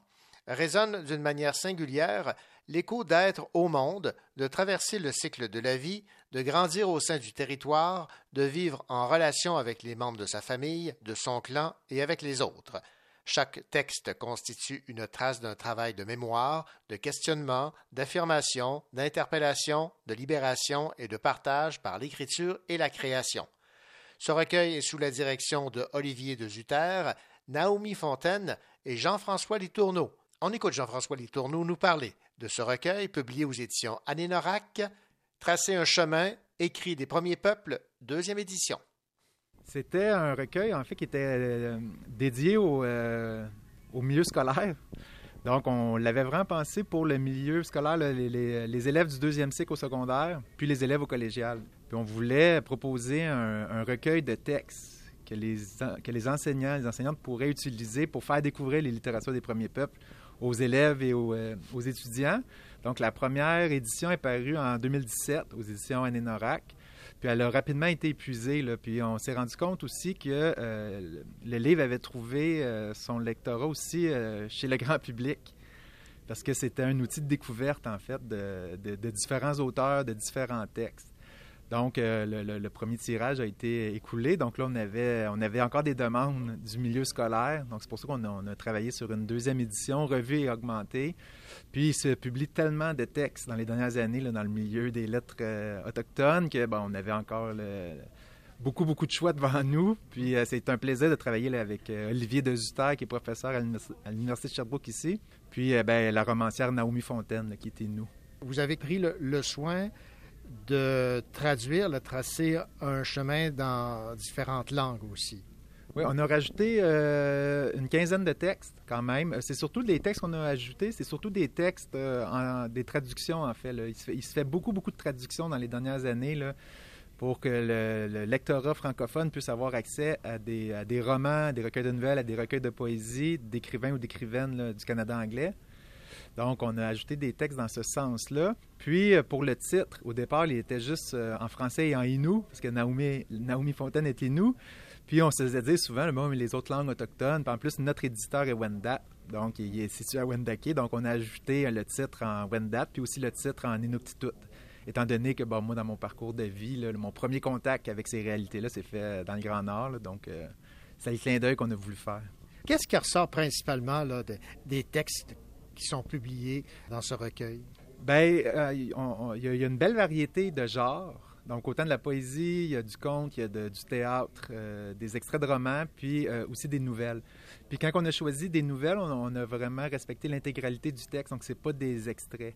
résonne d'une manière singulière l'écho d'être au monde, de traverser le cycle de la vie, de grandir au sein du territoire, de vivre en relation avec les membres de sa famille, de son clan et avec les autres. Chaque texte constitue une trace d'un travail de mémoire, de questionnement, d'affirmation, d'interpellation, de libération et de partage par l'écriture et la création. Ce recueil est sous la direction de Olivier de Zutter, Naomi Fontaine et Jean-François Litourneau. On écoute Jean-François Litourneau nous parler de ce recueil publié aux éditions Anénorac, Tracer un chemin, écrit des premiers peuples, deuxième édition. C'était un recueil, en fait, qui était euh, dédié au, euh, au, milieu scolaire. Donc, on l'avait vraiment pensé pour le milieu scolaire, les, élèves du deuxième cycle au secondaire, puis les élèves au collégial. Puis on voulait proposer un, un recueil de textes que les, que les enseignants, les enseignantes pourraient utiliser pour faire découvrir les littératures des premiers peuples aux élèves et aux, euh, aux, étudiants. Donc, la première édition est parue en 2017 aux éditions Anénorac. Puis elle a rapidement été épuisée. Puis on s'est rendu compte aussi que euh, le livre avait trouvé euh, son lectorat aussi euh, chez le grand public. Parce que c'était un outil de découverte, en fait, de différents auteurs, de différents textes. Donc, euh, le, premier tirage a été écoulé. Donc là, on avait, on avait encore des demandes du milieu scolaire. Donc, c'est pour ça qu'on a, travaillé sur une deuxième édition, revue et augmentée. Puis, il se publie tellement de textes dans les dernières années là, dans le milieu des lettres euh, autochtones que, bon, on avait encore beaucoup, beaucoup de choix devant nous. Puis, euh, c'est un plaisir de travailler avec Olivier Dezutter, qui est professeur à l'Université de Sherbrooke ici. Puis, ben, la romancière Naomi Fontaine, qui était nous. Vous avez pris le, le soin de traduire, de tracer un chemin dans différentes langues aussi. Oui, on a rajouté euh, une quinzaine de textes quand même. C'est surtout des textes qu'on a ajoutés, c'est surtout des textes, euh, en, des traductions en fait, il se fait, beaucoup, beaucoup de traductions dans les dernières années pour que le, le, lectorat francophone puisse avoir accès à des, à des romans, à des recueils de nouvelles, à des recueils de poésie d'écrivains ou d'écrivaines du Canada anglais. Donc, on a ajouté des textes dans ce sens-là. Puis, pour le titre, au départ, il était juste en français et en Innu, parce que Naomi, Fontaine est Innu. Puis, on se faisait dire souvent, bon, les autres langues autochtones. Puis, en plus, notre éditeur est Wendat. Donc, il est situé à Wendake. Donc, on a ajouté le titre en Wendat, puis aussi le titre en Inuktitut. Étant donné que, bon, moi, dans mon parcours de vie, mon premier contact avec ces réalités-là s'est fait dans le Grand Nord. Donc, euh, c'est le clin d'œil qu'on a voulu faire. Qu'est-ce qui ressort principalement là, de, des textes qui sont publiés dans ce recueil? Bien, euh, il y, a une belle variété de genres. Donc, autant de la poésie, il y a du conte, il y a du théâtre, euh, des extraits de romans, puis euh, aussi des nouvelles. Puis quand on a choisi des nouvelles, on, a vraiment respecté l'intégralité du texte, donc c'est pas des extraits.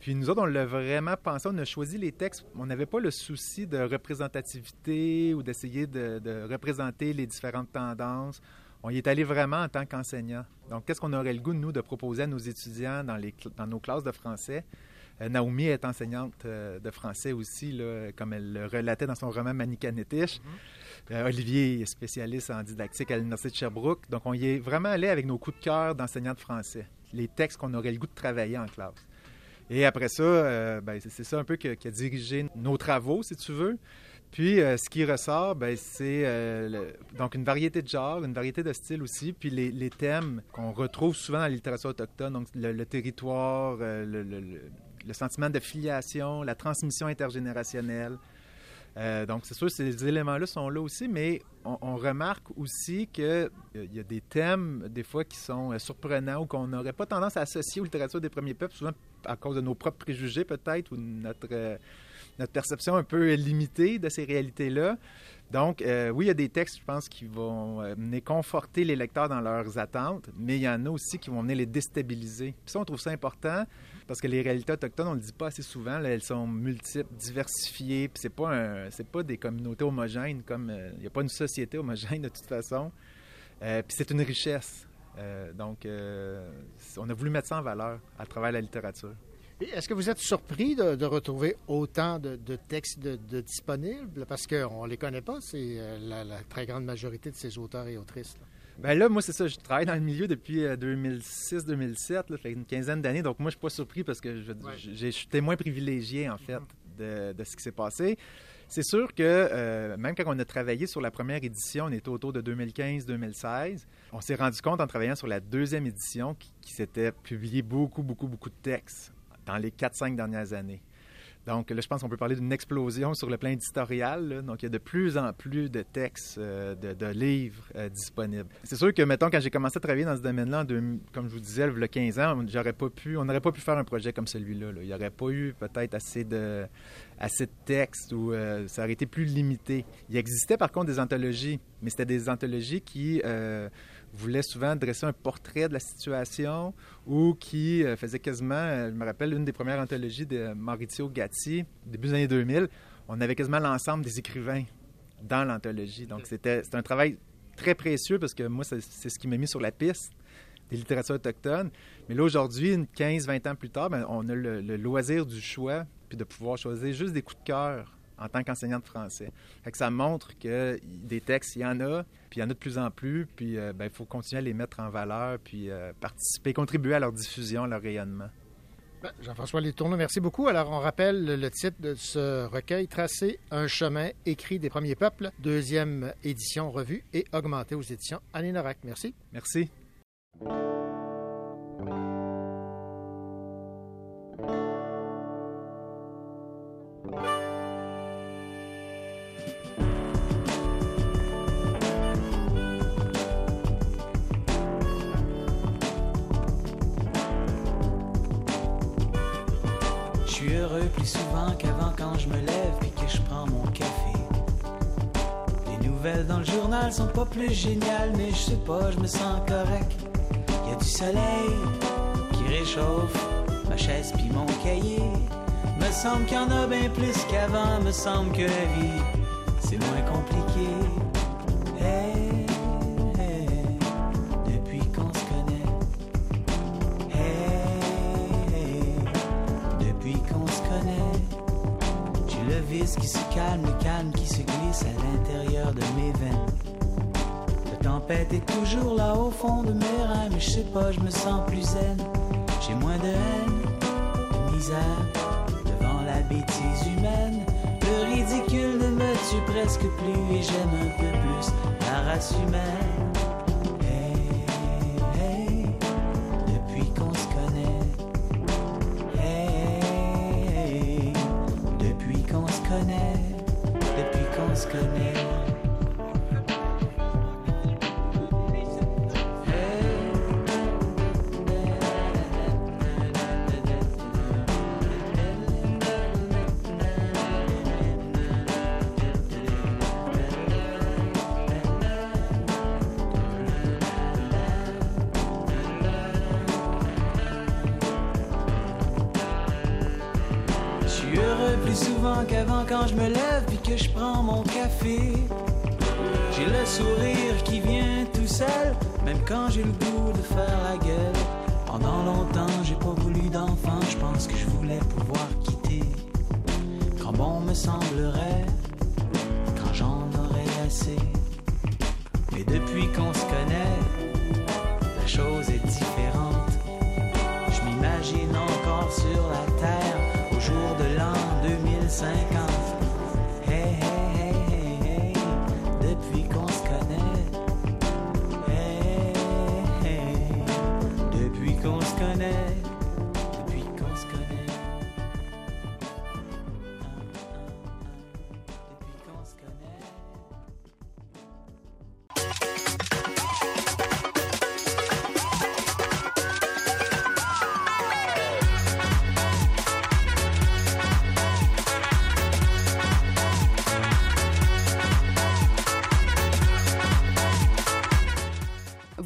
Puis nous autres, on l'a vraiment pensé, on a choisi les textes, on n'avait pas le souci de représentativité ou d'essayer de, de représenter les différentes tendances. On y est allé vraiment en tant qu'enseignant. Donc, qu'est-ce qu'on aurait le goût, nous, de proposer à nos étudiants dans, les, cl- dans nos classes de français? Euh, Naomi est enseignante euh, de français aussi, là, comme elle le relatait dans son roman Manicanetish. Euh, Olivier est spécialiste en didactique à l'Université de Sherbrooke. Donc, on y est vraiment allé avec nos coups de cœur d'enseignants de français, les textes qu'on aurait le goût de travailler en classe. Et après ça, ben, c'est ça un peu qui a dirigé nos travaux, si tu veux. Puis, euh, ce qui ressort, ben, c'est euh, donc une variété de genres, une variété de styles aussi, puis les, thèmes qu'on retrouve souvent dans la littérature autochtone, donc le, territoire, euh, le, sentiment de filiation, la transmission intergénérationnelle. Donc, c'est sûr, ces éléments-là sont là aussi, mais on, on remarque aussi qu'il y a des thèmes, des fois, qui sont surprenants ou qu'on n'aurait pas tendance à associer aux littératures des premiers peuples, souvent à cause de nos propres préjugés, peut-être, ou notre, notre perception un peu limitée de ces réalités-là. Donc, euh, oui, il y a des textes, je pense, qui vont euh, venir conforter les lecteurs dans leurs attentes, mais il y en a aussi qui vont venir les déstabiliser. Puis ça, on trouve ça important parce que les réalités autochtones, on ne le dit pas assez souvent, elles sont multiples, diversifiées, puis c'est pas un- c'est pas des communautés homogènes, comme euh, il n'y a pas une société homogène de toute façon. Euh, puis c'est une richesse. Euh, donc, euh, on a voulu mettre ça en valeur à travers la littérature. Est-ce que vous êtes surpris de, de retrouver autant de, de textes de, de disponibles? Parce qu'on ne les connaît pas, c'est euh, la, la très grande majorité de ces auteurs et autrices. là. Ben là, moi, c'est ça. Je travaille dans le milieu depuis 2006-2007, là, fait une quinzaine d'années. Donc, moi, je suis pas surpris parce que je, je- je suis témoin privilégié, en fait, de, de ce qui s'est passé. C'est sûr que euh, même quand on a travaillé sur la première édition, on était autour de 2015-2016, on s'est rendu compte en travaillant sur la deuxième édition qui, qui s'était publié beaucoup, beaucoup, beaucoup de textes dans les 4-5 dernières années. Donc là, je pense qu'on peut parler d'une explosion sur le plan éditorial. Donc, il y a de plus en plus de textes, euh, de, livres euh, disponibles. C'est sûr que, mettons, quand j'ai commencé à travailler dans ce domaine-là, comme je vous disais, il y a 15 ans, j'aurais pas pu, on n'aurait pas pu faire un projet comme celui-là. là. Il n'y aurait pas eu peut-être assez de, assez de textes ou euh, ça aurait été plus limité. Il existait par contre des anthologies, mais c'était des anthologies qui voulaient souvent dresser un portrait de la situation ou qui euh, faisaient quasiment, euh, je me rappelle, une des premières anthologies de Maurizio Gatti, début des années 2000, on avait quasiment l'ensemble des écrivains dans l'anthologie. Donc c'était c'était un travail très précieux parce que moi, c'est ce qui m'a mis sur la piste des littératures autochtones. Mais là, aujourd'hui, une 15-20 ans plus tard, ben, on a le, le loisir du choix puis de pouvoir choisir juste des coups de cœur en tant qu'enseignant de français. Fait que ça montre que des textes, il y en a, puis il y en a de plus en plus, puis euh, ben, il faut continuer à les mettre en valeur, puis euh, participer, contribuer à leur diffusion, à leur rayonnement. Ben, Jean-François Letourneau, merci beaucoup. Alors, on rappelle le, titre de ce recueil, Tracer un chemin écrit des premiers peuples, deuxième édition revue et augmentée aux éditions Aninorac. Merci. Merci. Plus souvent qu'avant quand je me lève puis que je prends mon café. Les nouvelles dans le journal sont pas plus géniales, mais je sais pas, je me sens correct. Y a du soleil qui réchauffe ma chaise puis mon cahier. Me semble qu'il y en a bien plus qu'avant, me semble que la vie c'est moins compliqué. Qui se calme, le calme qui se glisse à l'intérieur de mes veines? La tempête est toujours là au fond de mes reins, mais je sais pas, je me sens plus zen. J'ai moins de haine, de misère devant la bêtise humaine. Le ridicule ne me tue presque plus et j'aime un peu plus la race humaine.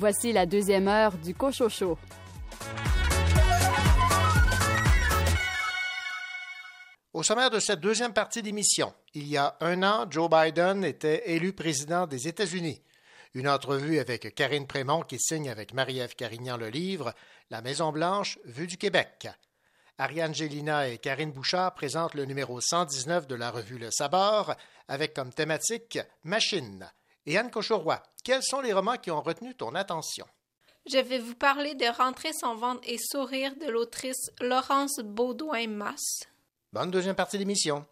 Voici la deuxième heure du Cochocho. Au sommaire de cette deuxième partie d'émission, il y a un an, Joe Biden était élu président des États-Unis. Une entrevue avec Karine Prémont qui signe avec Marie-Ève Carignan le livre La Maison-Blanche, vue du Québec. Ariane Gélina et Karine Bouchard présentent le numéro 119 de la revue Le Sabord avec comme thématique Machine. Et Anne Cochoroy, quels sont les romans qui ont retenu ton attention? Je vais vous parler de Rentrer son ventre et sourire de l'autrice Laurence Baudouin-Masse. Bonne deuxième partie d'émission.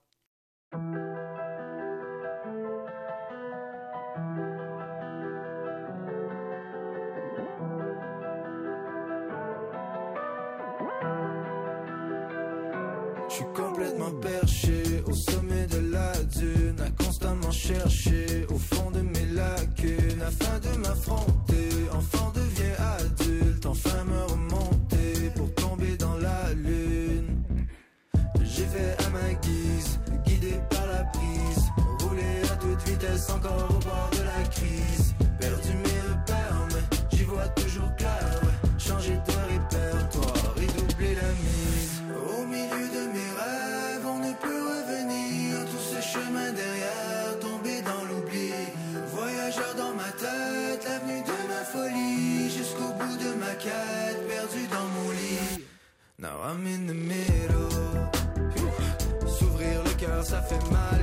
Suis complètement perché au sommet de la dune, à constamment chercher au fond de mes lacunes, afin de m'affronter. Enfant devient adulte, enfin me remonter pour tomber dans la lune. J'ai fait à ma guise, guidé par la prise, rouler à toute vitesse encore au bord de la crise. Perdu mes Now I'm in the middle. S'ouvrir le cœur, ça fait mal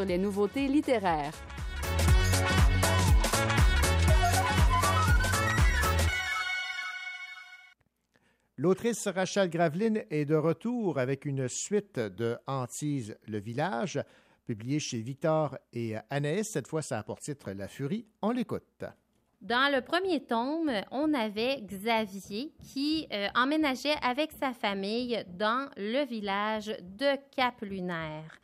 sur les nouveautés littéraires. L'autrice Rachel Graveline est de retour avec une suite de Antise le village, publiée chez Victor et Anaïs. Cette fois, ça a pour titre La Furie. On l'écoute. Dans le premier tome, on avait Xavier qui euh, emménageait avec sa famille dans le village de Cap-Lunaire.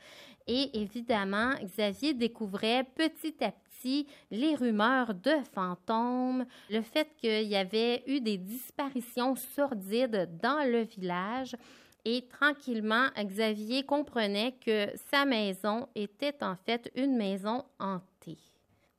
Et évidemment, Xavier découvrait petit à petit les rumeurs de fantômes, le fait qu'il y avait eu des disparitions sordides dans le village. Et tranquillement, Xavier comprenait que sa maison était en fait une maison hantée.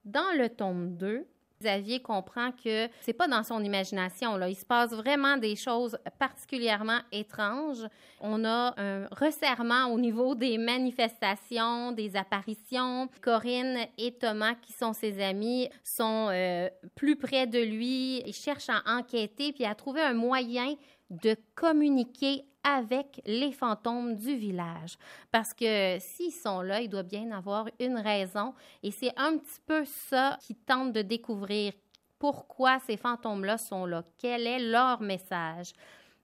Dans le tome 2, Xavier comprend que c'est pas dans son imagination. Là. Il se passe vraiment des choses particulièrement étranges. On a un resserrement au niveau des manifestations, des apparitions. Corinne et Thomas, qui sont ses amis, sont euh, plus près de lui. Ils cherchent à enquêter puis à trouver un moyen de communiquer avec les fantômes du village. Parce que s'ils sont là, il doit bien avoir une raison. Et c'est un petit peu ça qu'ils tentent de découvrir. Pourquoi ces fantômes-là sont là? Quel est leur message?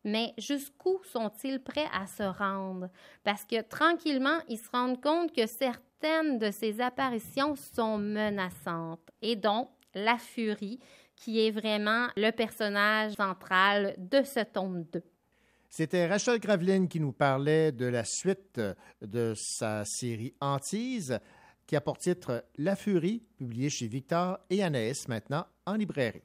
Mais jusqu'où sont-ils prêts à se rendre? Parce que tranquillement, ils se rendent compte que certaines de ces apparitions sont menaçantes. Et donc, la furie, qui est vraiment le personnage central de ce tome 2. C'était Rachel Graveline qui nous parlait de la suite de sa série Antise, qui a pour titre La Furie, publié chez Victor et Anaïs, maintenant en librairie.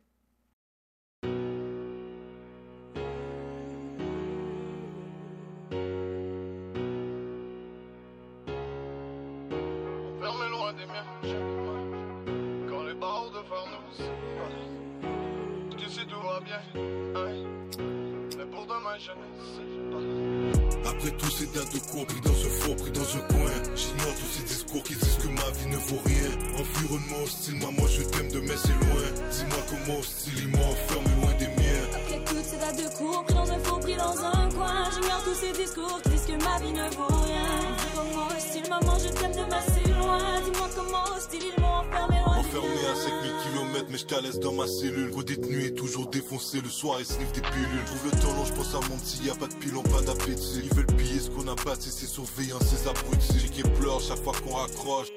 Après tous ces dates de cours pris dans un faux, pris dans un coin J'ignore tous ces discours qui disent que ma vie ne vaut rien Environnement hostile, maman je t'aime de mais c'est loin Dis-moi comment hostile, ils m'ont loin des miens Après toutes ces dates de cours, pris dans un faux, pris dans un coin. J'ignore tous ces discours qui disent que ma vie ne vaut rien. Comment hostile, maman, je t'aime de ma si loin. Dis-moi comment hostile, enfermé à 5000 km mais je t'à l'aise dans ma cellule. Gros détenu est toujours défoncé le soir et sniff des pilules. Trouve le temps long, je pense à mon petit, y a pas de pilon, pas d'appétit Ils veulent piller ce qu'on a bâti, c'est surveillant, ces abrutis J'ai qui pleure chaque fois qu'on raccroche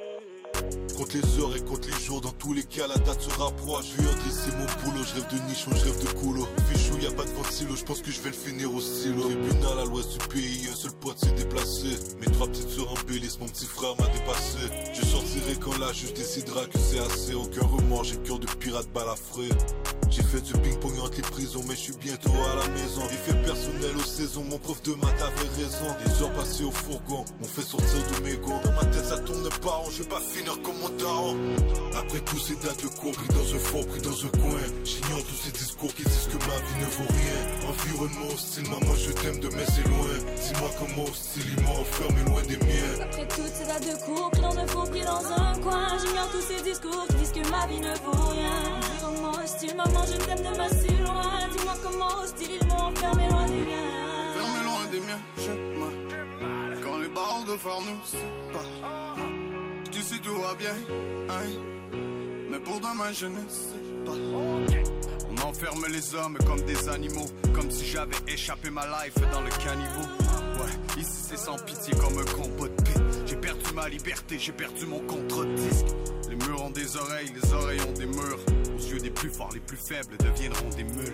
Compte les heures et compte les jours, dans tous les cas la date se rapproche. Je viens c'est mon boulot, je rêve de nichon, je rêve de coulo. Fichou, y a pas de ventilo, je pense que je vais le finir au silo. Tribunal à l'ouest du pays, un seul pote s'est déplacé. Mes trois petites sœurs embellissent, mon petit frère m'a dépassé. Je sortirai quand la juge décidera que c'est assez. Aucun remords, j'ai cœur de pirate balafré. J'ai fait du ping-pong entre les prisons, mais je suis bientôt à la maison. Effet personnel aux saisons, mon prof de maths avait raison. Les heures passées au fourgon, m'ont fait sortir de mes gonds. Dans ma tête, ça tourne pas rond, je vais pas finir comme mon daron. Après tous ces dates de cours, pris dans un fort, pris dans un coin. J'ignore tous ces discours qui disent que ma vie ne vaut rien. Environnement hostile, maman, je t'aime de mais c'est loin. Dis-moi comment hostile, ils m'ont enfermé loin des miens. Après toutes ces dates de cours, pris dans un faux, pris dans un coin. J'ignore tous ces discours qui disent que ma vie ne vaut rien. Comment hostile, maman, je t'aime de ma si loin. Dis-moi comment hostile, ils enfermé loin des miens. Fermez loin des miens, je. Quand les barreaux de phare nous séparent. Tu sais, tout va bien, hein. Mais pour demain, je ne sais pas. On enferme les hommes comme des animaux, comme si j'avais échappé ma life dans le caniveau. Ouais, ici c'est sans pitié comme un combat de paix. J'ai perdu ma liberté, j'ai perdu mon contre-disque. Les murs ont des oreilles, les oreilles ont des murs. Yeux des plus forts, les plus faibles deviendront des mules.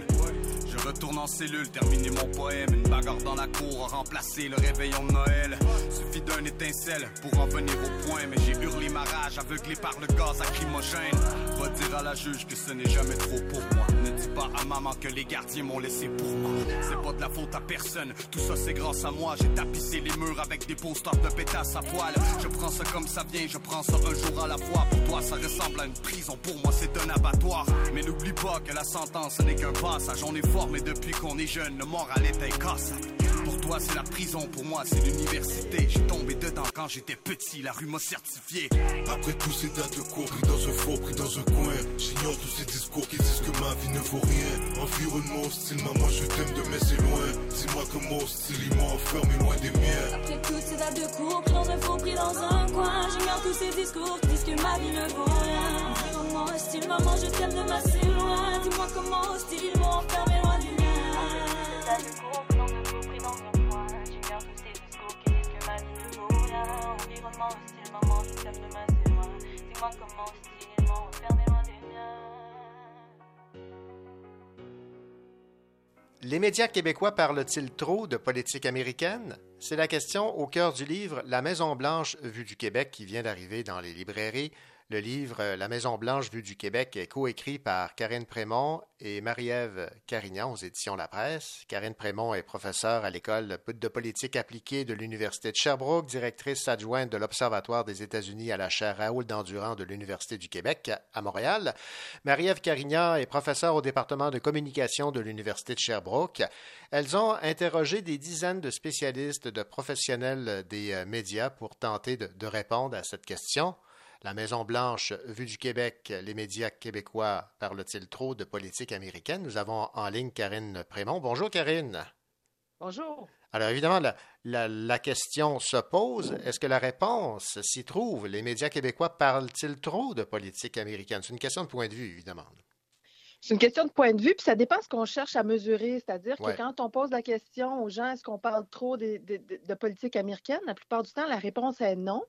Retourne en cellule, terminer mon poème. Une bagarre dans la cour a remplacé le réveillon de Noël. Suffit d'un étincelle pour en venir au point. Mais j'ai hurlé ma rage, aveuglé par le gaz lacrymogène. Va dire à la juge que ce n'est jamais trop pour moi. Ne dis pas à maman que les gardiens m'ont laissé pour moi. C'est pas de la faute à personne, tout ça c'est grâce à moi. J'ai tapissé les murs avec des posters de pétasses à poil. Je prends ça comme ça vient, je prends ça un jour à la fois. Pour toi ça ressemble à une prison, pour moi c'est un abattoir. Mais n'oublie pas que la sentence n'est qu'un passage. On est fort, mais depuis qu'on est jeune, le moral est incassable. Pour toi c'est la prison, pour moi c'est l'université. J'ai tombé dedans quand j'étais petit, la rue m'a certifié. Après tous ces dates de cours, pris dans un faux, pris dans un coin. J'ignore tous ces discours qui disent que ma vie ne vaut rien. Environnement hostile, maman, je t'aime de mais c'est loin. Dis-moi comment hostile, ils m'ont enfermé loin des miens. Après toutes ces dates de cours, pris dans un faux, pris dans un coin. J'ignore tous ces discours qui disent que ma vie ne vaut rien. Comment hostile, maman, je t'aime de ma si loin. Dis-moi comment hostile, ils m'ont enfermé loin du mien. Les médias québécois parlent-ils trop de politique américaine? C'est la question au cœur du livre La Maison-Blanche vue du Québec qui vient d'arriver dans les librairies Le livre euh, La Maison Blanche vue du Québec est coécrit par Karine Prémont et Marie-Ève Carignan aux éditions La Presse. Karine Prémont est professeure à l'École de politique appliquée de l'Université de Sherbrooke, directrice adjointe de l'Observatoire des États-Unis à la chaire Raoul Dandurand de l'Université du Québec à Montréal. Marie-Ève Carignan est professeure au département de communication de l'Université de Sherbrooke. Elles ont interrogé des dizaines de spécialistes, de professionnels des euh, médias pour tenter de répondre à cette question. La Maison-Blanche, vue du Québec, les médias québécois parlent-ils trop de politique américaine? Nous avons en ligne Karine Prémont. Bonjour, Karine. Bonjour. Alors, évidemment, la, la, la question se pose. Est-ce que la réponse s'y trouve? Les médias québécois parlent-ils trop de politique américaine? C'est une question de point de vue, évidemment. C'est une question de point de vue, puis ça dépend ce qu'on cherche à mesurer. C'est-à-dire Ouais. que quand on pose la question aux gens, est-ce qu'on parle trop de, de politique américaine, la plupart du temps, la réponse est non.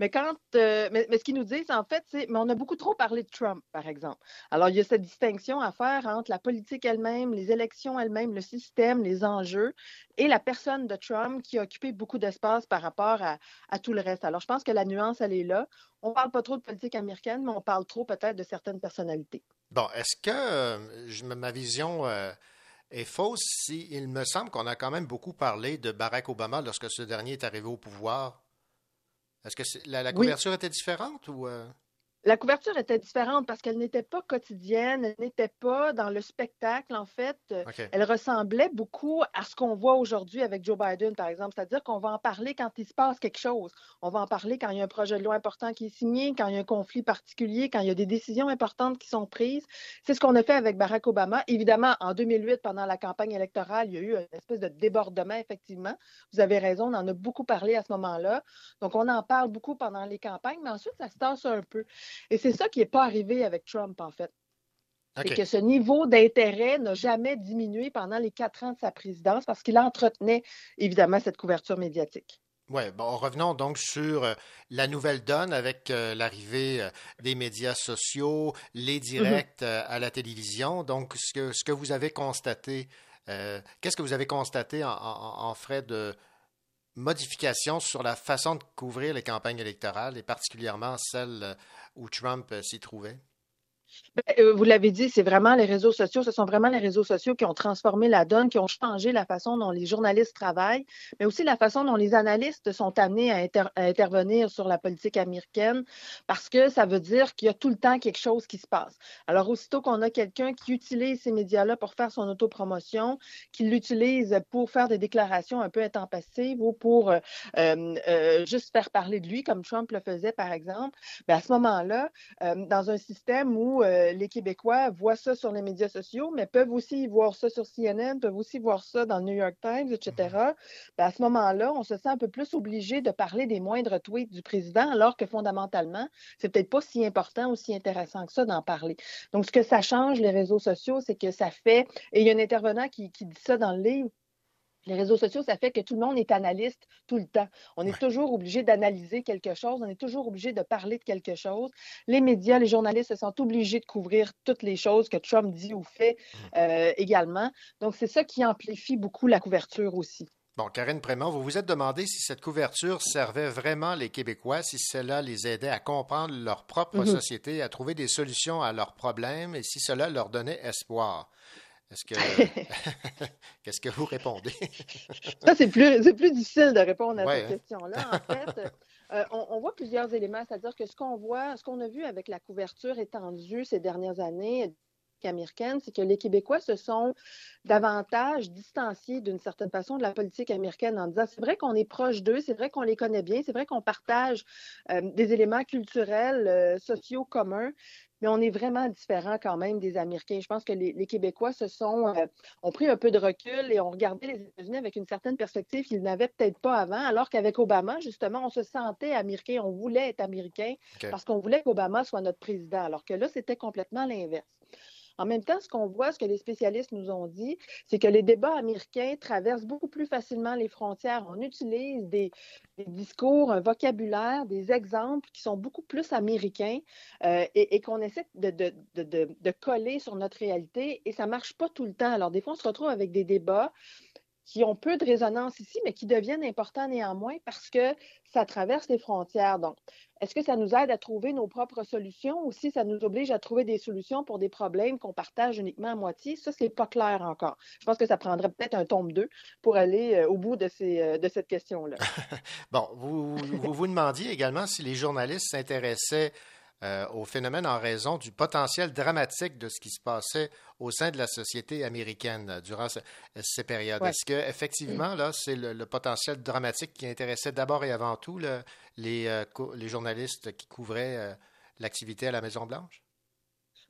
Mais quand, euh, mais, mais ce qu'ils nous disent, en fait, c'est, mais on a beaucoup trop parlé de Trump, par exemple. Alors, il y a cette distinction à faire entre la politique elle-même, les élections elles-mêmes, le système, les enjeux, et la personne de Trump qui a occupé beaucoup d'espace par rapport à, à tout le reste. Alors, je pense que la nuance, elle est là. On parle pas trop de politique américaine, mais on parle trop peut-être de certaines personnalités. Bon, est-ce que euh, ma vision euh, est fausse si il me semble qu'on a quand même beaucoup parlé de Barack Obama lorsque ce dernier est arrivé au pouvoir? Est-ce que la, la Oui. couverture était différente ou euh, La couverture était différente parce qu'elle n'était pas quotidienne, elle n'était pas dans le spectacle, en fait. Elle ressemblait beaucoup à ce qu'on voit aujourd'hui avec Joe Biden, par exemple. C'est-à-dire qu'on va en parler quand il se passe quelque chose. On va en parler quand il y a un projet de loi important qui est signé, quand il y a un conflit particulier, quand il y a des décisions importantes qui sont prises. C'est ce qu'on a fait avec Barack Obama. Évidemment, en 2008, pendant la campagne électorale, il y a eu une espèce de débordement, effectivement. Vous avez raison, on en a beaucoup parlé à ce moment-là. Donc, on en parle beaucoup pendant les campagnes, mais ensuite, ça se tasse un peu. Et c'est ça qui n'est pas arrivé avec Trump, en fait. C'est OK. que ce niveau d'intérêt n'a jamais diminué pendant les quatre ans de sa présidence parce qu'il entretenait évidemment cette couverture médiatique. Oui, bon, revenons donc sur euh, la nouvelle donne avec euh, l'arrivée euh, des médias sociaux, les directs euh, à la télévision. Donc, ce que, ce que vous avez constaté, qu'est-ce que vous avez constaté en, en- en frais de modification sur la façon de couvrir les campagnes électorales et particulièrement celles où Trump euh, s'y trouvait? Ben, euh, vous l'avez dit, c'est vraiment les réseaux sociaux. Ce sont vraiment les réseaux sociaux qui ont transformé la donne, qui ont changé la façon dont les journalistes travaillent, mais aussi la façon dont les analystes sont amenés à, inter- à intervenir sur la politique américaine, parce que ça veut dire qu'il y a tout le temps quelque chose qui se passe. Alors, aussitôt qu'on a quelqu'un qui utilise ces médias-là pour faire son autopromotion, qui l'utilise pour faire des déclarations un peu intempestives ou pour euh, euh, euh, juste faire parler de lui, comme Trump le faisait, par exemple, ben, à ce moment-là, euh, dans un système où euh, les Québécois voient ça sur les médias sociaux, mais peuvent aussi voir ça sur CNN, peuvent aussi voir ça dans le New York Times, etc. Ben, à ce moment-là, on se sent un peu plus obligé de parler des moindres tweets du président, alors que fondamentalement, c'est peut-être pas si important ou si intéressant que ça d'en parler. Donc, ce que ça change, les réseaux sociaux, c'est que ça fait, et il y a un intervenant qui, qui dit ça dans le livre, les réseaux sociaux, ça fait que tout le monde est analyste tout le temps. On est toujours obligé d'analyser quelque chose, on est toujours obligé de parler de quelque chose. Les médias, les journalistes se sont obligés de couvrir toutes les choses que Trump dit ou fait euh, également. Donc, c'est ça qui amplifie beaucoup la couverture aussi. Bon, Karine Prémont, vous vous êtes demandé si cette couverture servait vraiment les Québécois, si cela les aidait à comprendre leur propre Mhm. société, à trouver des solutions à leurs problèmes et si cela leur donnait espoir. Est-ce que qu'est-ce que vous répondez? Ça, c'est plus, c'est plus difficile de répondre à Ouais, cette hein? question-là. En fait, euh, on, on voit plusieurs éléments, c'est-à-dire que ce qu'on voit, ce qu'on a vu avec la couverture étendue ces dernières années américaine, c'est que les Québécois se sont davantage distanciés d'une certaine façon de la politique américaine en disant c'est vrai qu'on est proche d'eux, c'est vrai qu'on les connaît bien, c'est vrai qu'on partage euh, des éléments culturels, euh, sociaux communs, mais on est vraiment différent quand même des Américains. Je pense que les, les Québécois se sont euh, ont pris un peu de recul et ont regardé les États-Unis avec une certaine perspective qu'ils n'avaient peut-être pas avant, alors qu'avec Obama, justement, on se sentait américain, on voulait être américain parce qu'on voulait qu'Obama soit notre président, alors que là, c'était complètement l'inverse. En même temps, ce qu'on voit, ce que les spécialistes nous ont dit, c'est que les débats américains traversent beaucoup plus facilement les frontières. On utilise des, discours, un vocabulaire, des exemples qui sont beaucoup plus américains euh, et, qu'on essaie de, de, coller sur notre réalité et ça marche pas tout le temps. Alors, des fois, on se retrouve avec des débats qui ont peu de résonance ici, mais qui deviennent importants néanmoins parce que ça traverse les frontières. Donc, est-ce que ça nous aide à trouver nos propres solutions ou si ça nous oblige à trouver des solutions pour des problèmes qu'on partage uniquement à moitié? Ça, c'est pas clair encore. Je pense que ça prendrait peut-être un tome 2 pour aller euh, au bout de, ces, euh, de cette question-là. bon, vous, vous vous demandiez également si les journalistes s'intéressaient euh, au phénomène en raison du potentiel dramatique de ce qui se passait au sein de la société américaine euh, durant ce- ces périodes. Ouais. Est-ce que effectivement là, c'est le, le potentiel dramatique qui intéressait d'abord et avant tout le- les, euh, les journalistes qui couvraient euh, l'activité à la Maison Blanche?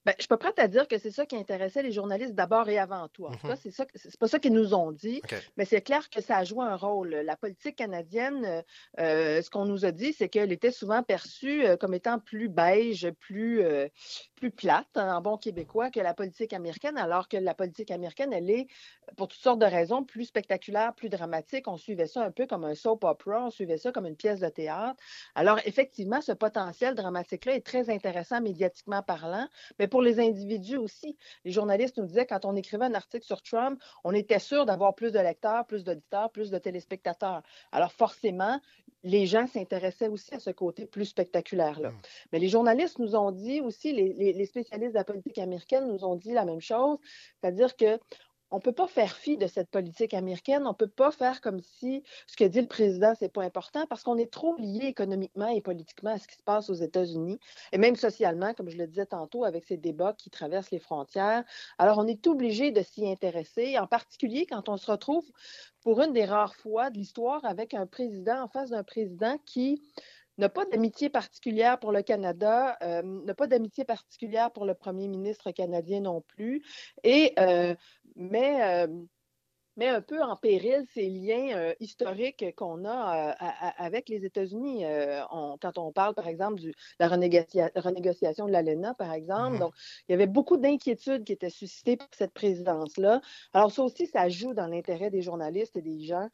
Ben, je suis pas prête à dire que c'est ça qui intéressait les journalistes d'abord et avant tout. En tout cas, c'est ça, c'est pas ça qu'ils nous ont dit, mais c'est clair que ça a joué un rôle. La politique canadienne, euh, euh, ce qu'on nous a dit, c'est qu'elle était souvent perçue euh, comme étant plus beige, plus, euh, plus plate, hein, en bon québécois, que la politique américaine, alors que la politique américaine, elle est, pour toutes sortes de raisons, plus spectaculaire, plus dramatique. On suivait ça un peu comme un soap opera, on suivait ça comme une pièce de théâtre. Alors, effectivement, ce potentiel dramatique-là est très intéressant médiatiquement parlant, mais pour les individus aussi. Les journalistes nous disaient, quand on écrivait un article sur Trump, on était sûr d'avoir plus de lecteurs, plus d'auditeurs, plus de téléspectateurs. Alors, forcément, les gens s'intéressaient aussi à ce côté plus spectaculaire-là. Mais les journalistes nous ont dit aussi, les, les- les spécialistes de la politique américaine nous ont dit la même chose, c'est-à-dire que on ne peut pas faire fi de cette politique américaine. On ne peut pas faire comme si ce que dit le président, c'est pas important parce qu'on est trop lié économiquement et politiquement à ce qui se passe aux États-Unis et même socialement, comme je le disais tantôt, avec ces débats qui traversent les frontières. Alors, on est obligé de s'y intéresser, en particulier quand on se retrouve pour une des rares fois de l'histoire avec un président en face d'un président qui n'a pas d'amitié particulière pour le Canada, euh, n'a pas d'amitié particulière pour le premier ministre canadien non plus, et euh, mais euh, met un peu en péril ces liens euh, historiques qu'on a euh, à- avec les États-Unis. Euh, on- quand on parle, par exemple, de la renégocia- renégociation de l'ALENA, par exemple. Mhm. Donc, il y avait beaucoup d'inquiétudes qui étaient suscitées par cette présidence-là. Alors, ça aussi, ça joue dans l'intérêt des journalistes et des gens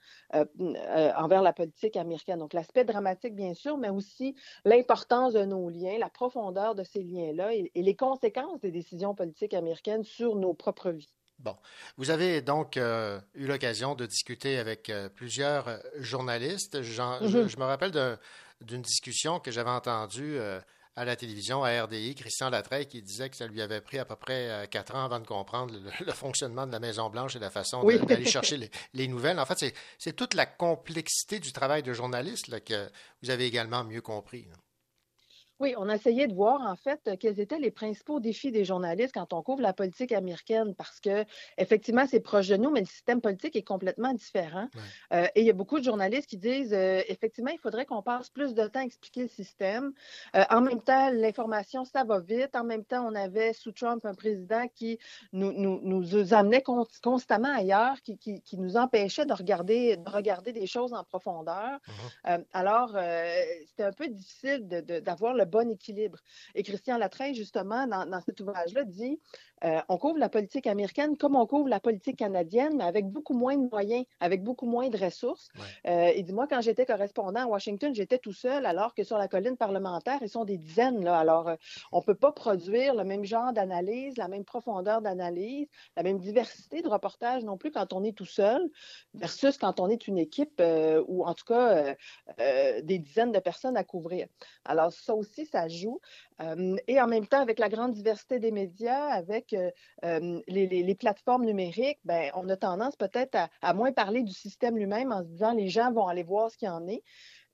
envers la politique américaine. Donc, l'aspect dramatique, bien sûr, mais aussi l'importance de nos liens, la profondeur de ces liens-là et, et les conséquences des décisions politiques américaines sur nos propres vies. Bon, vous avez donc euh, eu l'occasion de discuter avec euh, plusieurs euh, journalistes. Mhm. je me rappelle d'un- d'une discussion que j'avais entendue euh, à la télévision, à RDI, Christian Latreille, qui disait que ça lui avait pris à peu près quatre ans avant de comprendre le, le fonctionnement de la Maison-Blanche et la façon Oui. d'aller chercher les, les nouvelles. En fait, c'est- c'est toute la complexité du travail de journaliste là, que vous avez également mieux compris. là. Oui, on a essayé de voir en fait euh, quels étaient les principaux défis des journalistes quand on couvre la politique américaine parce que effectivement c'est proche de nous, mais le système politique est complètement différent. Euh, et il y a beaucoup de journalistes qui disent euh, effectivement il faudrait qu'on passe plus de temps à expliquer le système. Euh, en même temps, l'information ça va vite. En même temps, on avait sous Trump un président qui nous, nous, nous amenait con- constamment ailleurs, qui, qui, qui nous empêchait de regarder, de regarder des choses en profondeur. Euh, alors, c'était un peu difficile d'avoir le bon équilibre. Et Christian Latreille, justement, dans, dans cet ouvrage-là, dit euh, on couvre la politique américaine comme on couvre la politique canadienne, mais avec beaucoup moins de moyens, avec beaucoup moins de ressources. Euh, il dit moi, quand j'étais correspondant à Washington, j'étais tout seul, alors que sur la colline parlementaire, ils sont des dizaines. Là. Alors, euh, on ne peut pas produire le même genre d'analyse, la même profondeur d'analyse, la même diversité de reportage non plus quand on est tout seul, versus quand on est une équipe euh, ou en tout cas euh, euh, des dizaines de personnes à couvrir. Alors, ça aussi, ça joue. Euh, et en même temps, avec la grande diversité des médias, avec euh, euh, les, les- les plateformes numériques, ben, on a tendance peut-être à, à moins parler du système lui-même en se disant les gens vont aller voir ce qu'il en est.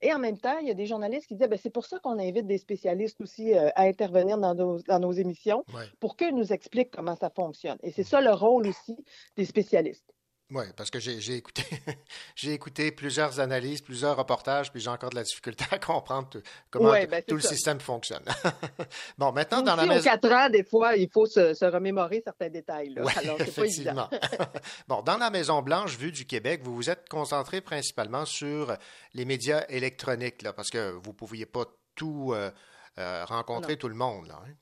Et en même temps, il y a des journalistes qui disaient ben, c'est pour ça qu'on invite des spécialistes aussi euh, à intervenir dans nos, dans nos émissions pour qu'ils nous expliquent comment ça fonctionne. Et c'est ça le rôle aussi des spécialistes. Oui, parce que j'ai écouté, j'ai écouté plusieurs analyses, plusieurs reportages, puis j'ai encore de la difficulté à comprendre tout- comment Ouais, ben, tout le ça. système fonctionne. bon, maintenant, dans la maison. quatre ans, des fois, il faut se, se remémorer certains détails. là. Ouais, Alors, c'est pas évident. effectivement. bon, dans la Maison Blanche, vue du Québec, vous vous êtes concentré principalement sur les médias électroniques, là, parce que vous ne pouviez pas tout euh, euh, rencontrer Non. tout le monde. Là, hein?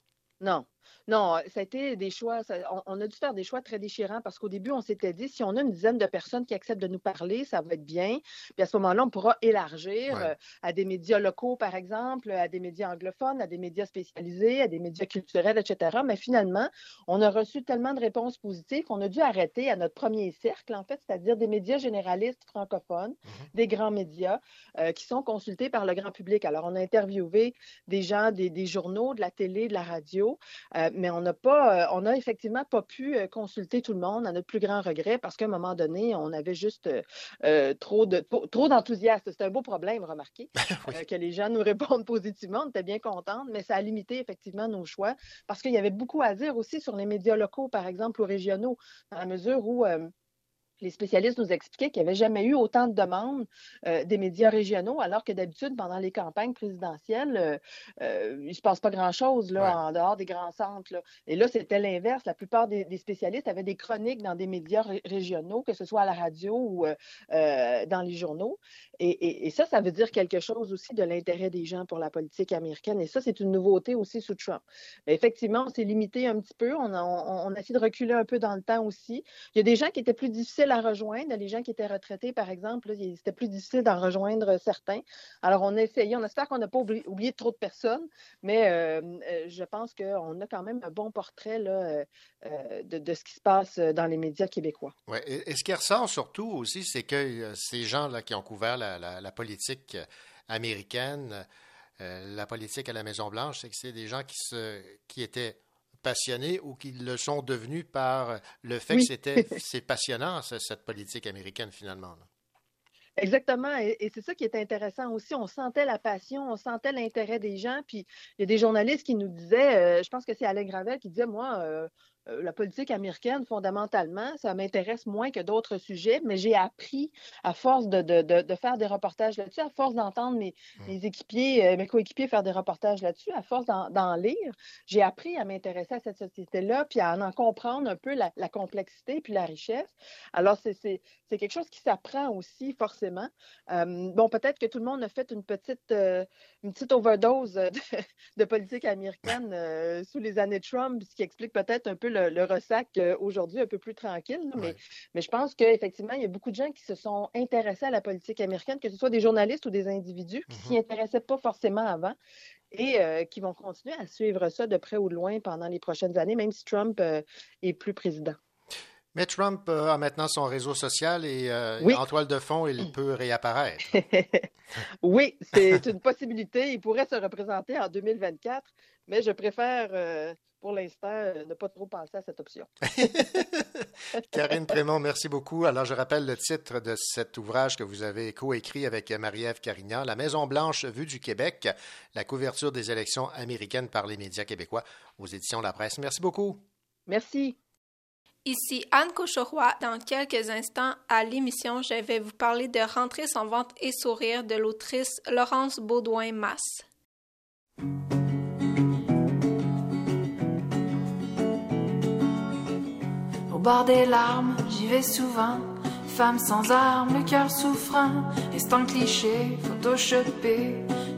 Non. Non, ça a été des choix. ça- on, on a dû faire des choix très déchirants parce qu'au début, on s'était dit si on a une dizaine de personnes qui acceptent de nous parler, ça va être bien. Puis à ce moment-là, on pourra élargir Ouais. euh, à des médias locaux, par exemple, à des médias anglophones, à des médias spécialisés, à des médias culturels, etc. Mais finalement, on a reçu tellement de réponses positives qu'on a dû arrêter à notre premier cercle, en fait, c'est-à-dire des médias généralistes francophones, des grands médias euh, qui sont consultés par le grand public. Alors, on a interviewé des gens des, des journaux, de la télé, de la radio, euh, mais on n'a pas, euh, on n'a effectivement pas pu euh, consulter tout le monde à notre plus grand regret parce qu'à un moment donné, on avait juste euh, trop de trop. C'est un beau problème, remarquez, euh, que les gens nous répondent positivement. On était bien contente, mais ça a limité effectivement nos choix parce qu'il y avait beaucoup à dire aussi sur les médias locaux, par exemple, ou régionaux, dans la mesure où euh, les spécialistes nous expliquaient qu'il n'y avait jamais eu autant de demandes euh, des médias régionaux, alors que d'habitude, pendant les campagnes présidentielles, euh, euh, il ne se passe pas grand-chose là, en dehors des grands centres. là. Et là, c'était l'inverse. La plupart des, des spécialistes avaient des chroniques dans des médias ré- régionaux, que ce soit à la radio ou euh, dans les journaux. Et, et- et ça, ça veut dire quelque chose aussi de l'intérêt des gens pour la politique américaine. Et ça, c'est une nouveauté aussi sous Trump. Mais effectivement, on s'est limité un petit peu. On a, on- on a essayé de reculer un peu dans le temps aussi. Il y a des gens qui étaient plus difficiles à rejoindre. Les gens qui étaient retraités, par exemple, c'était plus difficile d'en rejoindre certains. Alors, on a essayé. On espère qu'on n'a pas oublié, trop de personnes, mais euh, euh, je pense qu'on a quand même un bon portrait euh, de, ce qui se passe dans les médias québécois. Ouais. Et, ce qui ressort surtout aussi, c'est que ces gens-là qui ont couvert la, politique américaine, la politique à la Maison-Blanche, c'est que c'est des gens qui étaient passionnés ou qui le sont devenus par le fait Oui. que c'était c'est passionnant, ce- cette politique américaine, finalement. Exactement, et, et c'est ça qui est intéressant aussi. On sentait la passion, on sentait l'intérêt des gens. Puis il y a des journalistes qui nous disaient, euh, je pense que c'est Alain Gravel qui disait, moi, euh, la politique américaine, fondamentalement, ça m'intéresse moins que d'autres sujets, mais j'ai appris à force de, de- de- de faire des reportages là-dessus, à force d'entendre mes, mes équipiers, euh, mes coéquipiers faire des reportages là-dessus, à force d'en lire, j'ai appris à m'intéresser à cette société-là, puis à en comprendre un peu la, la complexité puis la richesse. Alors, c'est quelque chose qui s'apprend aussi, forcément. Euh, bon, peut-être que tout le monde a fait une petite, euh, une petite overdose de, de politique américaine euh, sous les années Trump, ce qui explique peut-être un peu le, le ressac euh, aujourd'hui un peu plus tranquille. là, mais, mais je pense qu'effectivement, il y a beaucoup de gens qui se sont intéressés à la politique américaine, que ce soit des journalistes ou des individus qui s'y intéressaient pas forcément avant et euh, qui vont continuer à suivre ça de près ou de loin pendant les prochaines années, même si Trump euh, est plus président. Mais Trump euh, a maintenant son réseau social et Oui. en toile de fond, il peut réapparaître. Oui, c'est une possibilité. Il pourrait se représenter en 2024, mais je préfère, pour l'instant, euh, ne pas trop penser à cette option. Karine Prémont, merci beaucoup. Alors, je rappelle le titre de cet ouvrage que vous avez coécrit avec Marie-Ève Carignan, La Maison-Blanche vue du Québec, la couverture des élections américaines par les médias québécois aux éditions La Presse. Merci beaucoup. Merci. Ici Anne Cochoroy. Dans quelques instants, à l'émission, je vais vous parler de Rentrer sans vente et sourire de l'autrice Laurence Baudouin-Masse. Au bord des larmes, j'y vais souvent. Femme sans armes, le cœur souffrant. Et c'est un cliché, photoshopé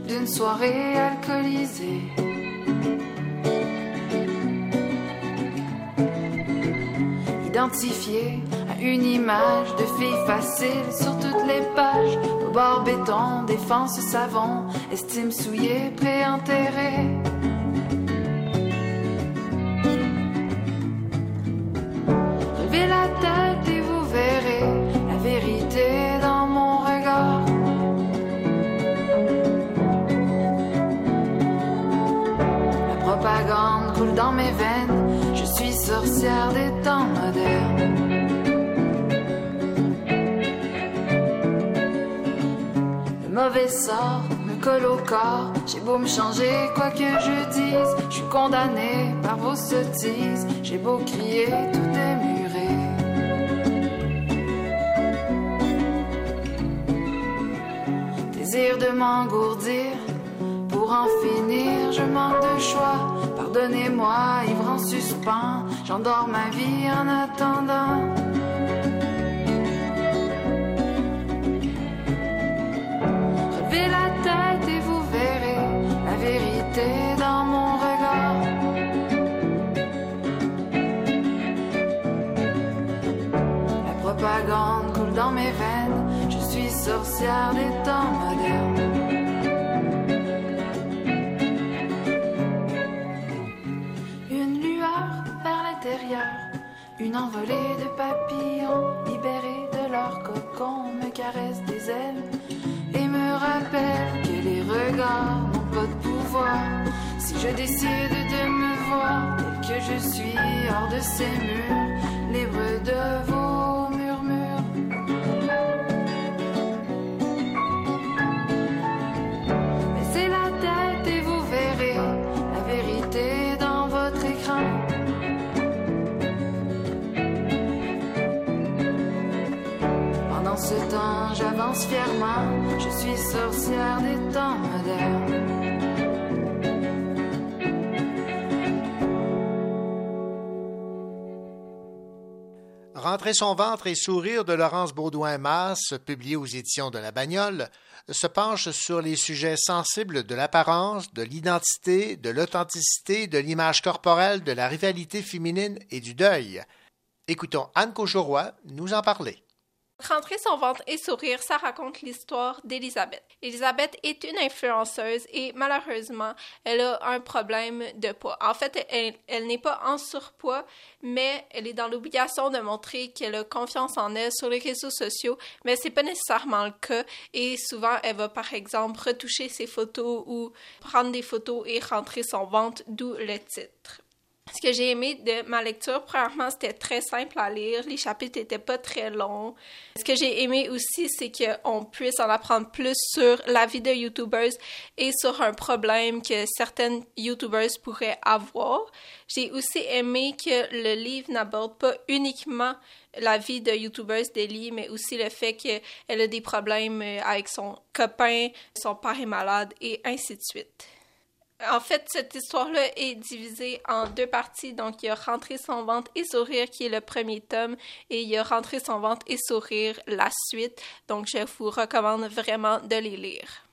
d'une soirée alcoolisée. Identifié à une image de fille facile sur toutes les pages. Au bord béton, défense savon, estime souillée, préenterrée. Et vous verrez la vérité dans mon regard. La propagande coule dans mes veines, je suis sorcière des temps modernes. Le mauvais sort me colle au corps, j'ai beau me changer quoi que je dise, je suis condamnée par vos sottises, j'ai beau crier, tout est. de m'engourdir. Pour en finir, je manque de choix. Pardonnez-moi, ivre en suspens, j'endors ma vie en attendant. Relevez la tête et vous verrez la vérité dans mon regard. La propagande coule dans mes veines, je suis sorcière des temps. Une de papillons libérés de leur cocon me caresse des ailes et me rappelle que les regards n'ont pas de pouvoir. Si je décide de me voir tel que je suis hors de ces murs, libre de vos je suis sorcière des temps modernes. Rentrer son ventre et sourire de Laurence Baudouin-Masse, publié aux éditions de La Bagnole, se penche sur les sujets sensibles de l'apparence, de l'identité, de l'authenticité, de l'image corporelle, de la rivalité féminine et du deuil. Écoutons Anne Cochoroy nous en parler. Rentrer son ventre et sourire, ça raconte l'histoire d'Elisabeth. Elisabeth est une influenceuse et malheureusement, elle a un problème de poids. En fait, elle, elle n'est pas en surpoids, mais elle est dans l'obligation de montrer qu'elle a confiance en elle sur les réseaux sociaux, mais c'est pas nécessairement le cas et souvent elle va par exemple retoucher ses photos ou prendre des photos et rentrer son ventre, d'où le titre. Ce que j'ai aimé de ma lecture, premièrement, c'était très simple à lire. Les chapitres n'étaient pas très longs. Ce que j'ai aimé aussi, c'est qu'on puisse en apprendre plus sur la vie de YouTubers et sur un problème que certaines YouTubers pourraient avoir. J'ai aussi aimé que le livre n'aborde pas uniquement la vie de YouTubers d'Ellie, mais aussi le fait qu'elle a des problèmes avec son copain, son père est malade et ainsi de suite. En fait, cette histoire-là est divisée en deux parties. Donc, il y a Rentrer son ventre et sourire qui est le premier tome et il y a Rentrer son ventre et sourire la suite. Donc, je vous recommande vraiment de les lire.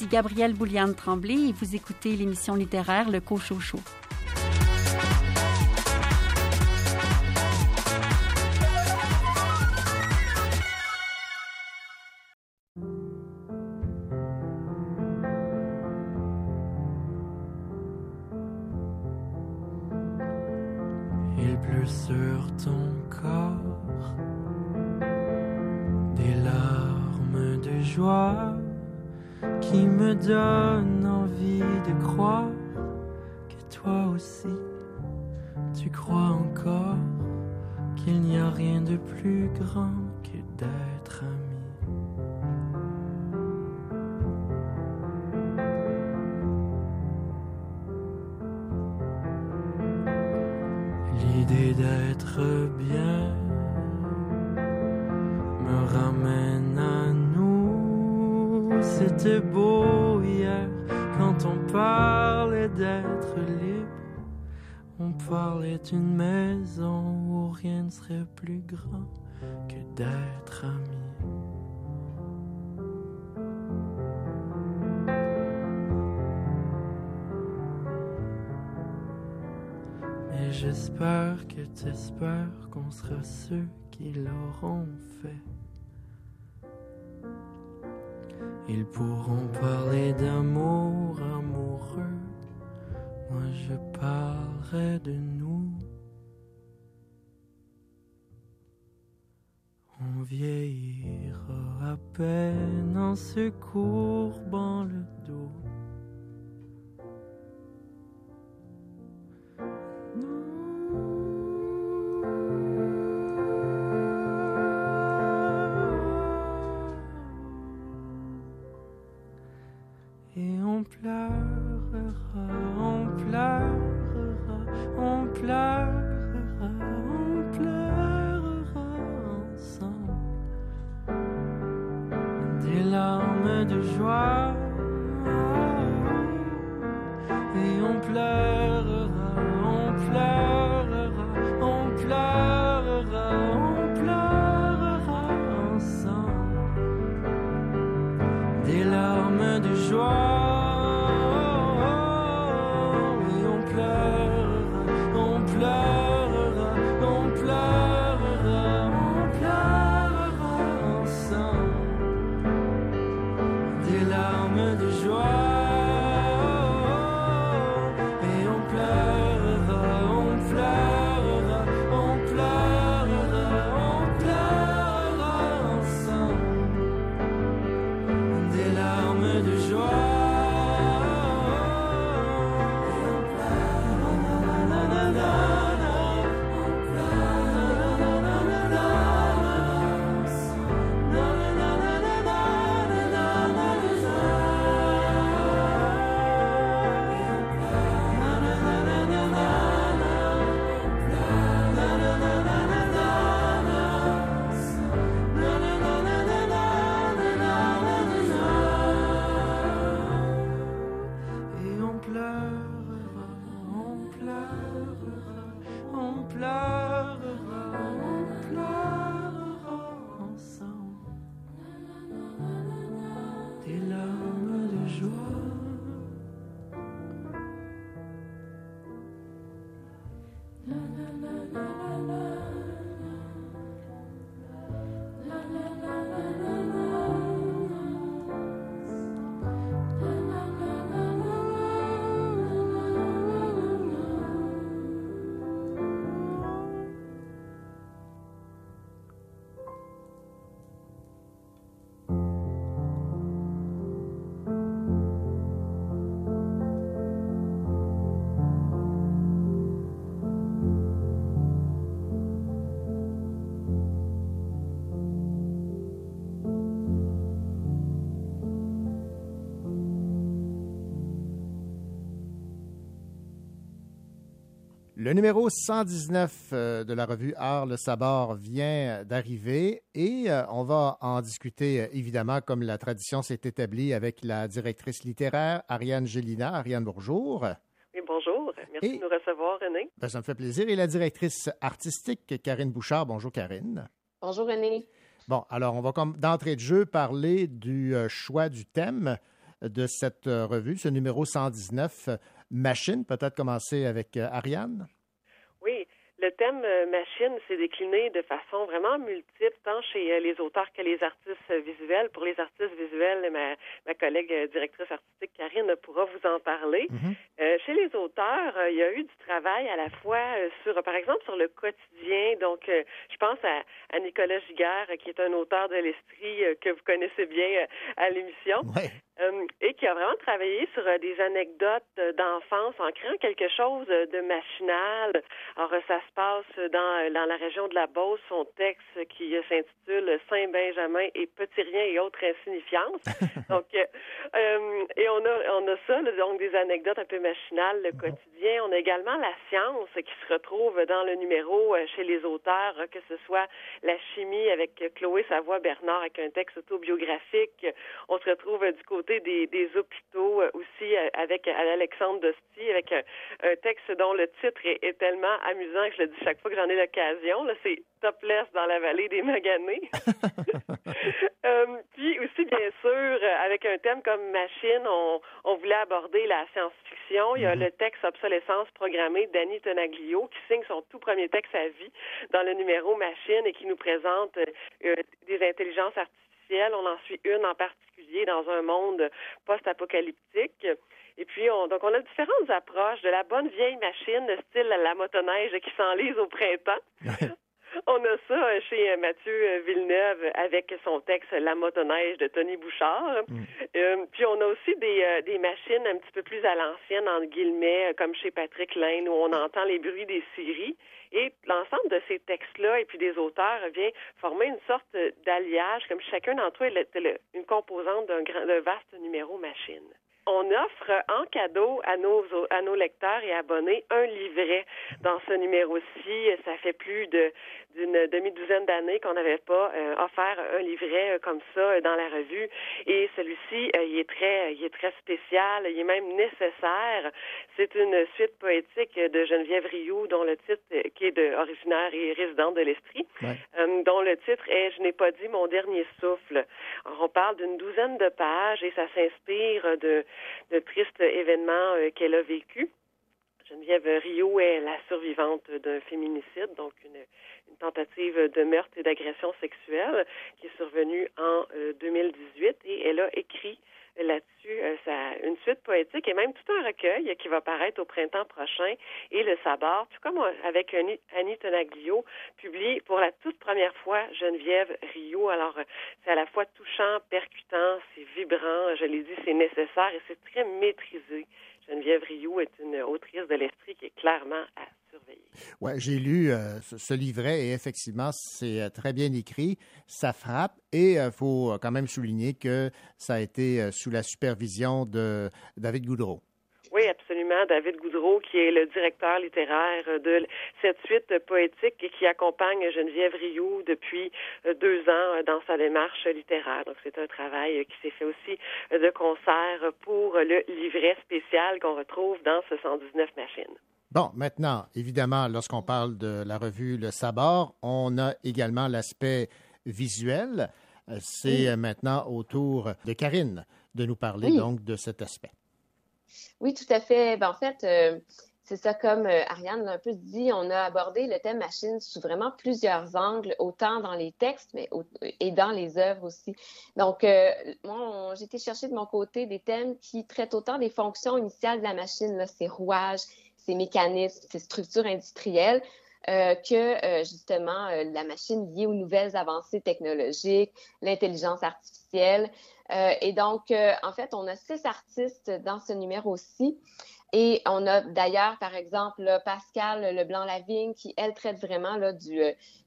Ici Gabrielle Bouliane-Tremblay et vous écoutez l'émission littéraire Le Cochocho. Qui plus grand que d'être ami. Mais j'espère que t'espères qu'on sera ceux qui l'auront fait. Ils pourront parler d'amour amoureux. Moi je parlerai de nous. On vieillira à peine en se courbant le Le numéro 119 euh, de la revue Art le Sabord vient d'arriver et euh, on va en discuter euh, évidemment comme la tradition s'est établie avec la directrice littéraire Ariane Gélina. Ariane, bonjour. Oui, bonjour. Merci Et- de nous recevoir, René. Ben, ça me fait plaisir. Et la directrice artistique Karine Bouchard. Bonjour Karine. Bonjour René. Bon, alors on va comme d'entrée de jeu parler du choix du thème de cette revue, ce numéro 119, euh, Machine. Peut-être commencer avec Ariane. Oui, le thème euh, machine s'est décliné de façon vraiment multiple, tant chez euh, les auteurs que les artistes visuels. Pour les artistes visuels, ma, ma collègue euh, directrice artistique Karine pourra vous en parler. Euh, chez les auteurs, euh, il y a eu du travail à la fois euh, sur, par exemple, sur le quotidien. Donc, euh, je pense à, à Nicolas Giguère, euh, qui est un auteur de l'Estrie euh, que vous connaissez bien euh, à l'émission. Euh, et qui a vraiment travaillé sur euh, des anecdotes euh, d'enfance en créant quelque chose euh, de machinal. Alors, euh, ça se passe dans, dans la région de la Beauce, son texte qui s'intitule Saint-Benjamin et Petit Rien et autres insignifiances. donc, euh, euh, et on a, on a ça, donc des anecdotes un peu machinales, le quotidien. On a également la science qui se retrouve dans le numéro euh, chez les auteurs, euh, que ce soit la chimie avec Chloé Savoie-Bernard avec un texte autobiographique. On se retrouve du côté des, des hôpitaux aussi avec Alexandre Dosti, avec un, un texte dont le titre est, est tellement amusant que je le dis chaque fois que j'en ai l'occasion. Là, c'est Topless dans la vallée des Maganés. Euh, puis aussi, bien sûr, euh, avec un thème comme machine, on, on voulait aborder la science-fiction. Il y a le texte Obsolescence programmée d'Annie Tonaglio qui signe son tout premier texte à vie dans le numéro Machine et qui nous présente euh, des intelligences artificielles. On en suit une en particulier dans un monde post-apocalyptique. Et puis, on, donc, on a différentes approches de la bonne vieille machine, style la motoneige qui s'enlise au printemps. On a ça euh, chez euh, Mathieu euh, Villeneuve avec son texte La motoneige de Tony Bouchard. Euh, puis on a aussi des, euh, des machines un petit peu plus à l'ancienne, entre guillemets, comme chez Patrick Lane, où on entend les bruits des scieries. Et l'ensemble de ces textes-là et puis des auteurs vient former une sorte d'alliage, comme chacun d'entre eux était le- une composante d'un vaste numéro machine. On offre en cadeau à nos, à nos lecteurs et abonnés un livret dans ce numéro-ci. Ça fait plus de d'une demi-douzaine d'années qu'on n'avait pas euh, offert un livret euh, comme ça euh, dans la revue. Et celui-ci, euh, il est très, il est très spécial. Il est même nécessaire. C'est une suite poétique de Geneviève Rioux, dont le titre, qui est de, originaire et résidente de l'Estrie, euh, dont le titre est Je n'ai pas dit mon dernier souffle. Alors, on parle d'une douzaine de pages et ça s'inspire de, de tristes événements euh, qu'elle a vécus. Geneviève Rio est la survivante d'un féminicide, donc une, tentative de meurtre et d'agression sexuelle qui est survenue en euh, 2018 et elle a écrit là-dessus euh, sa- une suite poétique et même tout un recueil qui va paraître au printemps prochain et le Sabord, tout comme euh, avec Annie, Tonaglio, publie pour la toute première fois Geneviève Rio. Alors, euh, c'est à la fois touchant, percutant, c'est vibrant, je l'ai dit, c'est nécessaire et c'est très maîtrisé. Geneviève Rio est une autrice de l'esprit qui est clairement à surveiller. Ouais, j'ai lu euh, ce, ce livret et effectivement, c'est euh, très bien écrit. Ça frappe et il faut quand même souligner que ça a été euh, sous la supervision de David Goudreau. Oui, absolument. David Goudreau, qui est le directeur littéraire de cette suite poétique et qui accompagne Geneviève Rioux depuis euh, deux ans euh, dans sa démarche littéraire. Donc, c'est un travail euh, qui s'est fait aussi euh, de concert pour le livret spécial qu'on retrouve dans ce 119 machines. Bon, maintenant, évidemment, lorsqu'on parle de la revue Le Sabord, on a également l'aspect visuel. Euh, C'est Oui. euh, maintenant au tour de Karine de nous parler Oui. donc de cet aspect. Oui, tout à fait. Ben, en fait, euh, c'est ça, comme euh, Ariane l'a un peu dit, on a abordé le thème machine sous vraiment plusieurs angles, autant dans les textes mais au- et dans les œuvres aussi. Donc, euh, moi, j'ai été chercher de mon côté des thèmes qui traitent autant des fonctions initiales de la machine, là, ses rouages, ses mécanismes, ses structures industrielles, euh, que euh, justement euh, la machine liée aux nouvelles avancées technologiques, l'intelligence artificielle. Et donc, en fait, on a six artistes dans ce numéro-ci. Et on a d'ailleurs, par exemple, là, Pascal Leblanc-Lavigne qui, elle, traite vraiment là, du,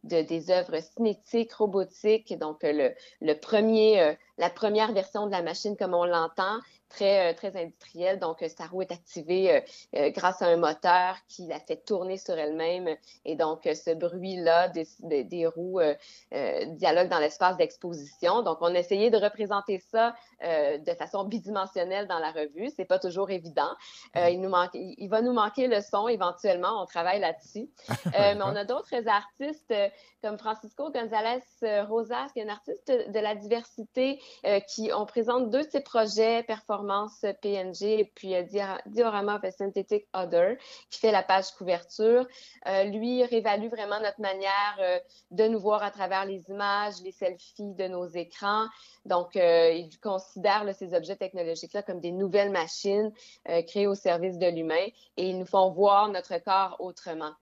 de, des œuvres cinétiques, robotiques. Donc, le, le premier, la première version de la machine comme on l'entend, très, euh, très industrielle. Donc, euh, sa roue est activée euh, grâce à un moteur qui la fait tourner sur elle-même. Et donc, ce bruit-là des, des, des roues euh, dialogue dans l'espace d'exposition. Donc, on a essayé de représenter ça euh, de façon bidimensionnelle dans la revue. C'est pas toujours évident. Euh, il, nous manque, il, va nous manquer le son éventuellement. On travaille là-dessus. Euh, mais on a d'autres artistes euh, comme Francisco González Rosas, qui est un artiste de la diversité, euh, qui on présente deux de ses projets performance PNG et puis euh, Diorama of a Synthetic Other qui fait la page couverture. Euh, lui réévalue vraiment notre manière euh, de nous voir à travers les images, les selfies de nos écrans. Donc, euh, il considère ces objets technologiques-là comme des nouvelles machines euh, créées au service de l'humain et ils nous font voir notre corps autrement.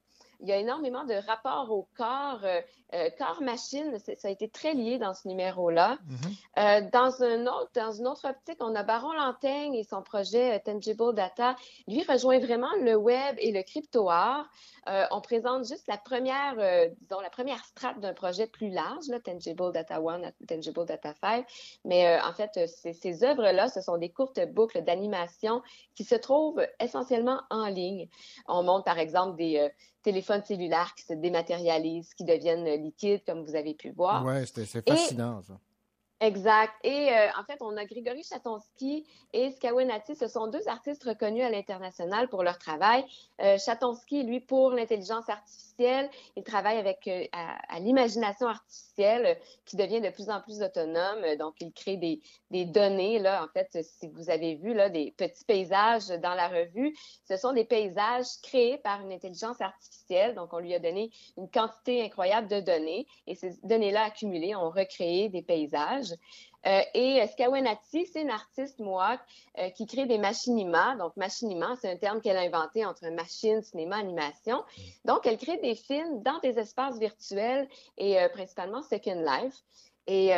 Il y a énormément de rapports au corps, euh, euh, corps-machine, ça a été très lié dans ce numéro-là. Euh, dans, un autre, dans une autre optique, on a Baron Lantaigne et son projet Tangible Data. Lui rejoint vraiment le web et le crypto-art. Euh, on présente juste la première, disons, la première strate d'un projet plus large, là, Tangible Data 1, Tangible Data 5. Mais en fait, ces, œuvres-là, ce sont des courtes boucles d'animation qui se trouvent essentiellement en ligne. On montre, par exemple, des euh, téléphones cellulaires qui se dématérialisent, qui deviennent liquides, comme vous avez pu voir. C'était- c'est Et- fascinant, ça. Exact. Et euh, en fait, on a Grégory Chatonsky et Skawenati. Ce sont deux artistes reconnus à l'international pour leur travail. Euh, Chatonsky, lui, pour l'intelligence artificielle, il travaille avec euh, à, l'imagination artificielle euh, qui devient de plus en plus autonome. Donc, il crée des, des données. Là, en fait, si vous avez vu là, des petits paysages dans la revue, ce sont des paysages créés par une intelligence artificielle. Donc, on lui a donné une quantité incroyable de données et ces données-là accumulées ont recréé des paysages. Euh, et euh, Skawenati, c'est une artiste Mohawk euh, qui crée des machinima. Donc, machinima, c'est un terme qu'elle a inventé entre machine, cinéma, animation. Donc, elle crée des films dans des espaces virtuels et euh, principalement Second Life. Et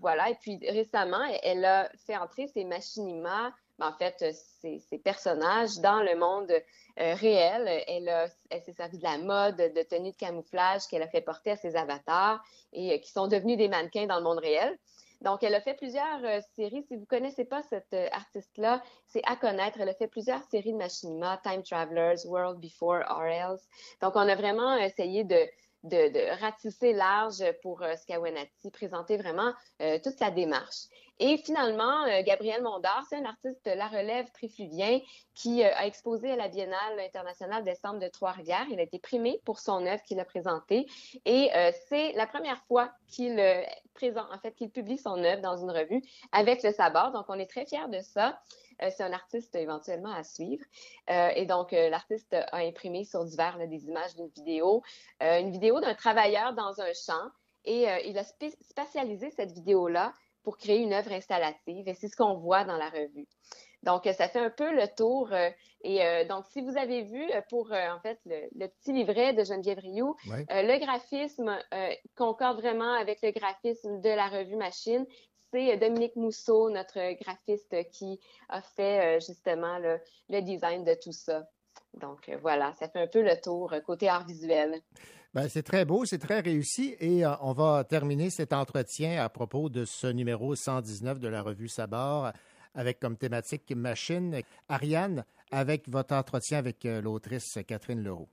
voilà. Et puis récemment, elle a fait entrer ces machinima, ben, en fait, ces, ces personnages dans le monde réel. Elle, elle s'est servie de la mode, de tenues de camouflage qu'elle a fait porter à ses avatars et qui sont devenus des mannequins dans le monde réel. Donc, elle a fait plusieurs euh, séries. Si vous connaissez pas cette euh, artiste-là, c'est à connaître. Elle a fait plusieurs séries de machinima, Time Travelers, World Before or Else. Donc, on a vraiment essayé de, de, ratisser large pour euh, Skawenati, présenter vraiment euh, toute sa démarche. Et finalement, euh, Gabriel Mondor, c'est un artiste de la relève trifluvien qui euh, a exposé à la Biennale internationale décembre de Trois-Rivières. Il a été primé pour son œuvre qu'il a présentée et euh, c'est la première fois qu'il présente, en fait, qu'il publie son œuvre dans une revue avec le sabord. Donc, on est très fiers de ça. C'est un artiste éventuellement à suivre. Et donc, l'artiste a imprimé sur du verre des images d'une vidéo, une vidéo d'un travailleur dans un champ. Et il a spatialisé cette vidéo-là pour créer une œuvre installative. Et c'est ce qu'on voit dans la revue. Donc, euh, ça fait un peu le tour. euh, et euh, donc, si vous avez vu pour, euh, en fait, le, le petit livret de Geneviève Rioux, Ouais. le graphisme concorde vraiment avec le graphisme de la revue Machine. C'est Dominique Mousseau, notre graphiste, qui a fait justement le, le design de tout ça. Donc, voilà, ça fait un peu le tour côté art visuel. Ben, c'est très beau, c'est très réussi et euh, on va terminer cet entretien à propos de ce numéro 119 de la revue Sabord avec comme thématique machine. Ariane, avec votre entretien avec euh, l'autrice Catherine Leroux.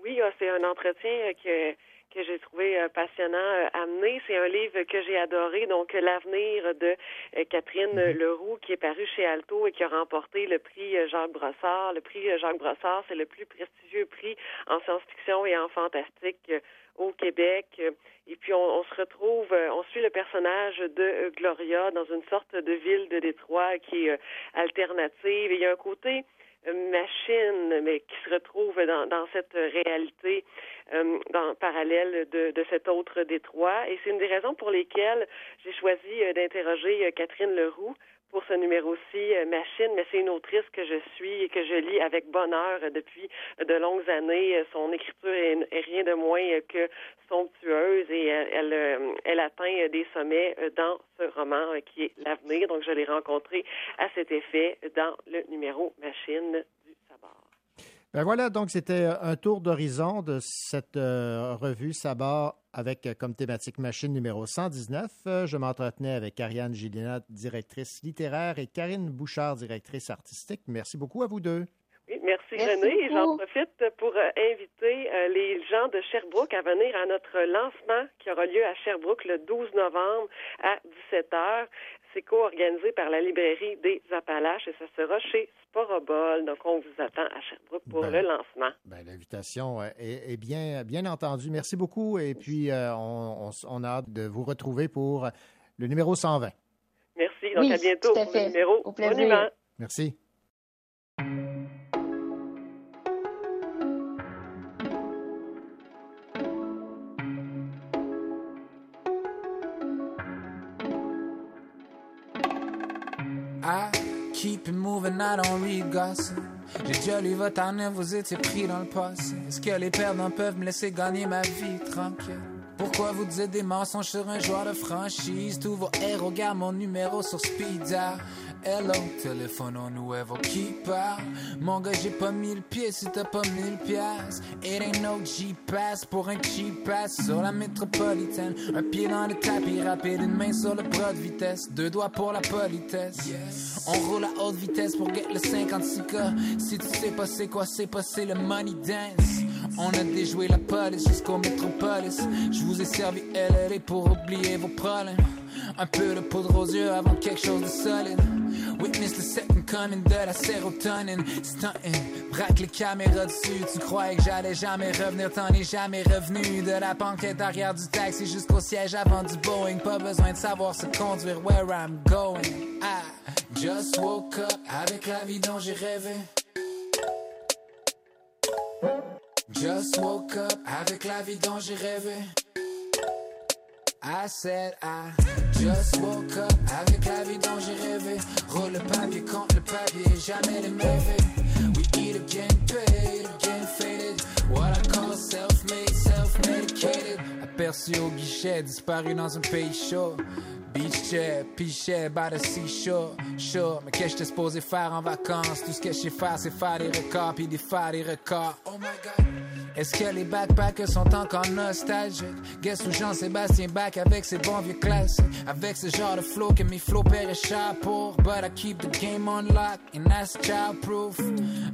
Oui, euh, c'est un entretien que, que j'ai trouvé euh, passionnant euh, à mener. C'est un livre que j'ai adoré, donc euh, L'avenir de Catherine euh, Leroux, qui est paru chez Alto et qui a remporté le prix Jacques Brossard. Le prix Jacques Brossard, c'est le plus prestigieux prix en science-fiction et en fantastique au Québec. Et puis on, on se retrouve, on suit le personnage de Gloria dans une sorte de ville de Détroit qui est alternative. Et il y a un côté machine, mais qui se retrouve dans, cette réalité euh, dans, parallèle de, de cet autre Détroit. Et c'est une des raisons pour lesquelles j'ai choisi euh, d'interroger euh, Catherine Leroux pour ce numéro-ci, euh, Machine, mais c'est une autrice que je suis et que je lis avec bonheur euh, depuis de longues années. Euh, Son écriture est, rien de moins que somptueuse et elle, elle atteint des sommets dans ce roman qui est L'avenir. Donc, je l'ai rencontrée à cet effet dans le numéro Machine. Ben voilà, donc c'était un tour d'horizon de cette euh, revue Sabord avec euh, comme thématique machine numéro 119. Euh, je m'entretenais avec Ariane Gilina, directrice littéraire, et Karine Bouchard, directrice artistique. Merci beaucoup à vous deux. Oui, merci, Merci René. Et J'en profite pour euh, inviter euh, les gens de Sherbrooke à venir à notre lancement qui aura lieu à Sherbrooke le 12 novembre à 17h. C'est co-organisé par la librairie des Appalaches et ça sera chez Sporobol. Donc, on vous attend à Sherbrooke pour Ben, le lancement. Ben, L'invitation est, est bien, bien entendue. Merci beaucoup. Et puis, euh, on, on s- on a hâte de vous retrouver pour le numéro 120. Merci. Donc, Oui, à bientôt tout à pour fait. le numéro Au plaisir. Monument. Merci. Keep moving, I don't read gossip. J'ai déjà lu votre année, vous étiez pris dans le passé. Est-ce que les perdants peuvent me laisser gagner ma vie tranquille? Pourquoi vous dites des mensonges sur un joueur de franchise? Tous vos héros gardent mon numéro sur speed dial. Hello, téléphone nouveau qui parle. Mon gars, j'ai pas mille pieds si t'as pas mille pièces. It ain't no G-Pass pour un cheap pass sur la métropolitaine. Un pied dans le tapis rapide, une main sur le bras de vitesse. Deux doigts pour la politesse. On roule à haute vitesse pour get le 56K. Si tu sais pas c'est quoi, c'est pas c'est le money dance. On a déjoué la police jusqu'au métropolis. Je vous ai servi LLA pour oublier vos problèmes. Un peu de poudre aux yeux avant quelque chose de solide. Witness the second coming de la sérotonine. Stunting, braque les caméras dessus. Tu croyais que j'allais jamais revenir, t'en es jamais revenu. De la banquette arrière du taxi jusqu'au siège avant du Boeing. Pas besoin de savoir se conduire where I'm going. I just woke up avec la vie dont j'ai rêvé. Just woke up avec la vie dont j'ai rêvé. I said I just woke up avec la vie dont j'ai rêvé. Roule le papier contre le papier, jamais les mauvais. We eat again, paid again, faded. What I call self-made, self-medicated. Aperçu au guichet, disparu dans un pays chaud. Beach chair, pichet, by the seashore. Sure, mais qu'est-ce que j'étais supposé faire en vacances? Tout ce que je sais faire, c'est faire des records, puis défaire des records. Oh my god. Est-ce que les backpackers sont encore nostalgiques? Guess où Jean-Sébastien back avec ses bons vieux classiques? Avec ce genre de flow que mes paieraient cher pour. But I keep the game on lock and that's childproof.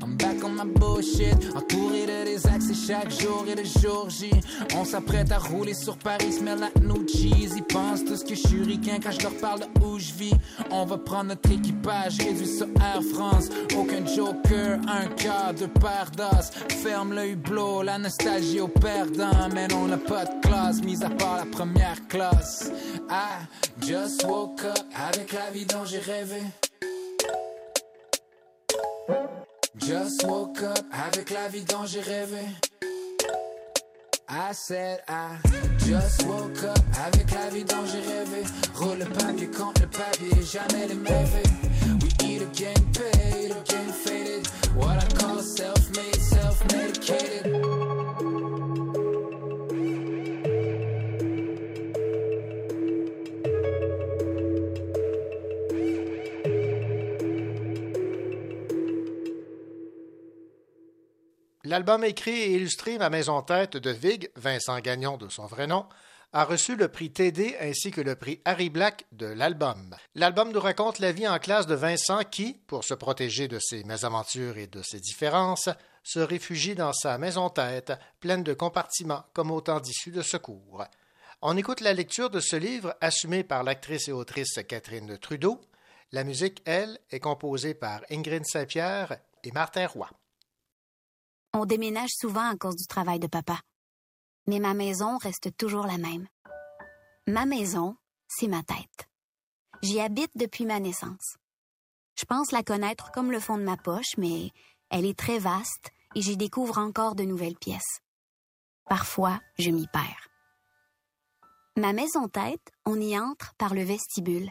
I'm back on my bullshit, entouré de des accès chaque jour et de jour J. On s'apprête à rouler sur Paris, smell like new cheese. Ils pensent tous que je suis ricain quand je leur parle de où je vis. On va prendre notre équipage, réduit sur Air France. Aucun joker, un quart, deux paires. Ferme le hublot, la nostalgie au perdant. Mais on n'a pas de classe, mis à part la première classe. I just woke up avec la vie dont j'ai rêvé. Just woke up avec la vie dont j'ai rêvé. I said I just woke up avec la vie dont j'ai rêvé. Roule le papier contre le papier, jamais les mauvais. We eat again, paid again, L'album écrit et illustré Ma maison tête de Vig, Vincent Gagnon de son vrai nom, a reçu le prix TD ainsi que le prix Harry Black de l'album. L'album nous raconte la vie en classe de Vincent qui, pour se protéger de ses mésaventures et de ses différences, se réfugie dans sa maison tête, pleine de compartiments comme autant d'issues de secours. On écoute la lecture de ce livre assumé par l'actrice et autrice Catherine Trudeau. La musique, elle, est composée par Ingrid Saint-Pierre et Martin Roy. On déménage souvent à cause du travail de papa. Mais ma maison reste toujours la même. Ma maison, c'est ma tête. J'y habite depuis ma naissance. Je pense la connaître comme le fond de ma poche, mais elle est très vaste et j'y découvre encore de nouvelles pièces. Parfois, je m'y perds. Ma maison tête, on y entre par le vestibule.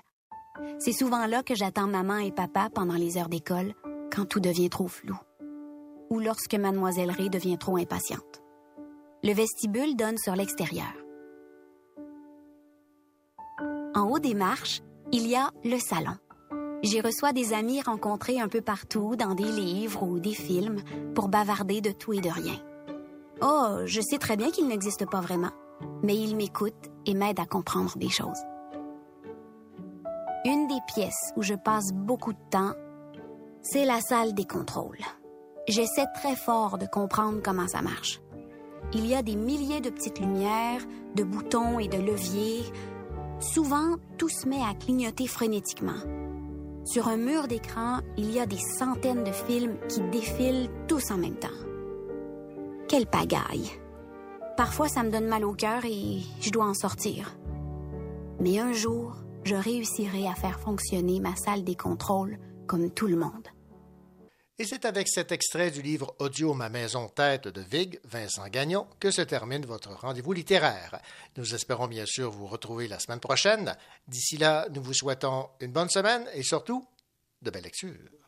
C'est souvent là que j'attends maman et papa pendant les heures d'école, quand tout devient trop flou ou lorsque mademoiselle Ray devient trop impatiente. Le vestibule donne sur l'extérieur. En haut des marches, il y a le salon. J'y reçois des amis rencontrés un peu partout dans des livres ou des films pour bavarder de tout et de rien. Oh, je sais très bien qu'ils n'existent pas vraiment, mais ils m'écoutent et m'aident à comprendre des choses. Une des pièces où je passe beaucoup de temps, c'est la salle des contrôles. J'essaie très fort de comprendre comment ça marche. Il y a des milliers de petites lumières, de boutons et de leviers. Souvent, tout se met à clignoter frénétiquement. Sur un mur d'écran, il y a des centaines de films qui défilent tous en même temps. Quelle pagaille. Parfois, ça me donne mal au cœur et je dois en sortir. Mais un jour, je réussirai à faire fonctionner ma salle des contrôles comme tout le monde. Et c'est avec cet extrait du livre audio Ma maison tête de Vig, Vincent Gagnon, que se termine votre rendez-vous littéraire. Nous espérons bien sûr vous retrouver la semaine prochaine. D'ici là, nous vous souhaitons une bonne semaine et surtout de belles lectures.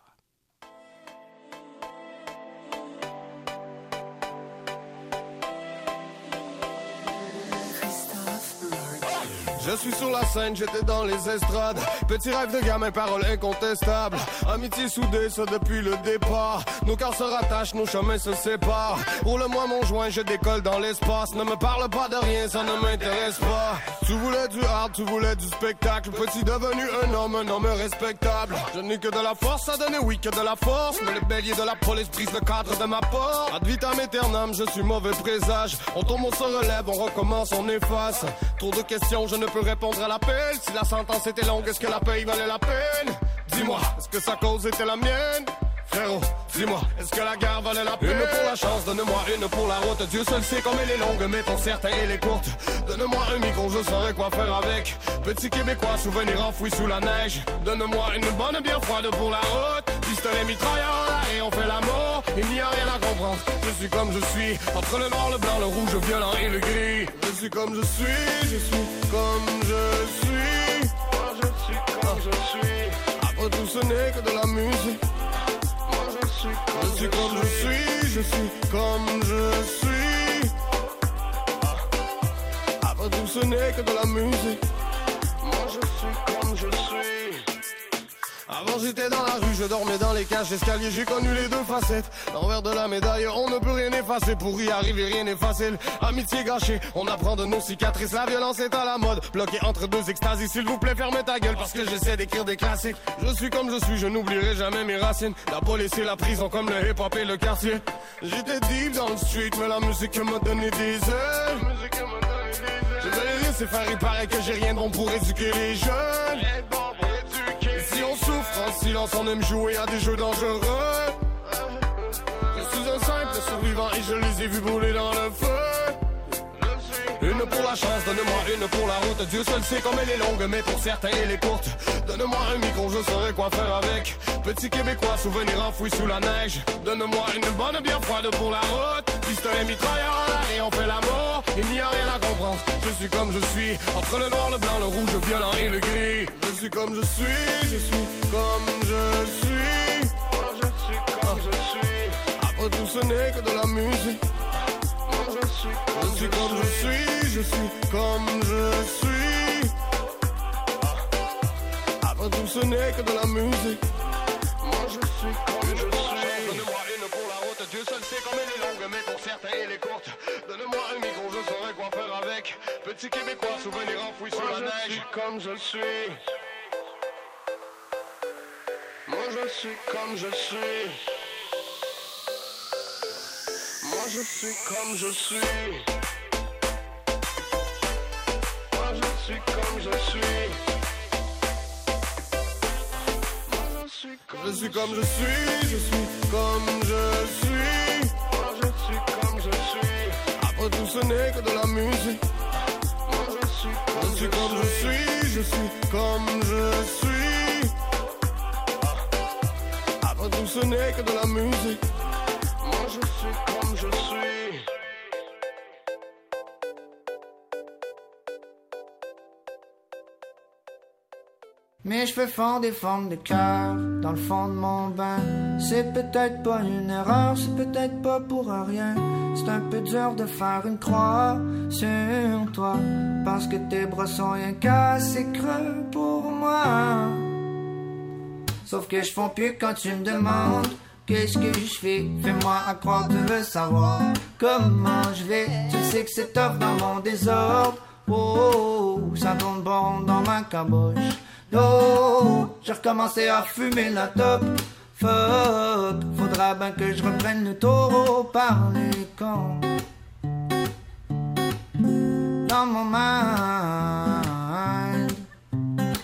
Je suis sur la scène, j'étais dans les estrades. Petit rêve de gamin, paroles incontestables. Amitié soudée, ça depuis le départ. Nos cœurs se rattachent, nos chemins se séparent. Roule-moi mon joint, je décolle dans l'espace. Ne me parle pas de rien, ça ne m'intéresse pas. Tu voulais du hard, tu voulais du spectacle. Petit devenu un homme, un homme respectable. Je n'ai que de la force à donner, oui, que de la force. Mais le bélier de la police brise le cadre de ma porte. Ad vitam aeternam, je suis mauvais présage. On tombe, on se relève, on recommence, on efface. Trop de questions, je ne peux répondre à l'appel. Si la sentence était longue, est-ce que la paye valait la peine? Dis-moi, est-ce que sa cause était la mienne? Frérot, dis-moi, est-ce que la guerre valait la peine? Une pour la chance, donne-moi une pour la route. Dieu seul sait comme elle est longue, mais pour certains elle est courte. Donne-moi un micro, je saurais quoi faire avec. Petit québécois, souvenir enfoui sous la neige. Donne-moi une bonne bien froide pour la route. Pistolet mitrailleur, et on fait l'amour. Il n'y a rien à comprendre. Je suis comme je suis, entre le noir, le blanc, le rouge, le violent et le gris. Je suis comme je suis, je suis comme je suis. Moi je suis comme je suis. Après tout, ce n'est que de la musique. Moi je suis comme je suis comme je suis, je suis comme je suis. Après tout, ce n'est que de la musique. Moi je suis comme je suis. Avant j'étais dans la rue, je dormais dans les cages d'escalier, j'ai connu les deux facettes. L'envers de la médaille, on ne peut rien effacer, pour y arriver rien n'est facile. Amitié gâchée, on apprend de nos cicatrices, la violence est à la mode. Bloqué entre deux extasies, s'il vous plaît fermez ta gueule parce que j'essaie d'écrire des classiques. Je suis comme je suis, je n'oublierai jamais mes racines. La police et la prison comme le hip-hop et le quartier. J'étais deep dans le street, mais la musique m'a donné des ailes. Je vais les laisser faire, il paraît que j'ai rien de bon pour éduquer les jeunes. Si on souffre en silence, on aime jouer à des jeux dangereux. Je suis un simple survivant et je les ai vus brûler dans le feu. Une pour la chance, donne-moi une pour la route. Dieu seul sait comme elle est longue, mais pour certains elle est courte. Donne-moi un micro, je saurais quoi faire avec. Petit québécois, souvenir enfoui sous la neige. Donne-moi une bonne bien froide pour la route. Pistolet mitrailleur et on fait l'amour. Il n'y a rien à comprendre. Je suis comme je suis, entre le noir, le blanc, le rouge, le violent et le gris. Je suis comme je suis, je suis comme je suis. Je suis comme je suis. Après tout, ce n'est que de la musique. Je suis comme je suis je suis, comme je suis. Après tout, ce n'est que de la musique. Moi je suis comme je suis. Donne-moi une pour la route, Dieu seul sait comme elle est longue, mais pour certains elle est courte. Donne-moi un micro, je saurais quoi faire avec. Petit québécois, souvenir enfoui sous la neige. Je suis comme je suis. Moi je suis comme je suis. Moi je suis comme je suis. Moi je suis comme je suis. Je suis comme je suis, je suis comme je suis. Moi je suis comme je suis. Après tout, ce n'est que de la musique. Moi je suis comme je suis. Comme je suis, je suis comme je suis. Après tout, ce n'est que de la musique. Mes cheveux font des formes de cœur dans le fond de mon bain. C'est peut-être pas une erreur, c'est peut-être pas pour rien. C'est un peu dur de faire une croix sur toi. Parce que tes bras sont rien qu'assez creux pour moi. Sauf que je fonds plus quand tu me demandes Qu'est-ce que je fais? Fais-moi à croire tu veux savoir Comment je vais? Tu sais que c'est top dans mon désordre Oh, ça tourne bon dans ma caboche Oh, j'ai recommencé à fumer la top. Fuck, faudra bien que je reprenne le taureau par les camps Dans mon mind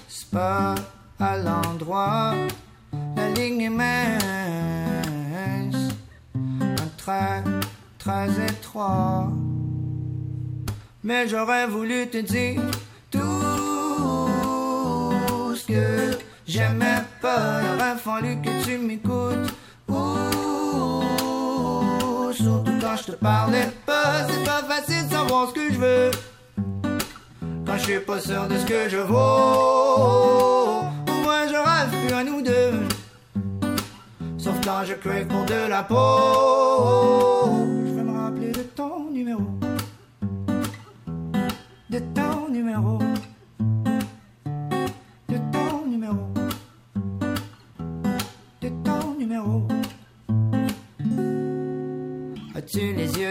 C'est pas à l'endroit. La ligne est mince. Un trait très étroit. Mais j'aurais voulu te dire que j'aimais pas. Il aurait fallu que tu m'écoutes. Surtout quand je te parlais pas. C'est pas facile de savoir ce que je veux. Quand je suis pas sûr de ce que je vaux. Moi je rêve plus à nous deux. Sauf quand je crève pour de la peau. Je vais me rappeler de ton numéro. De ton numéro.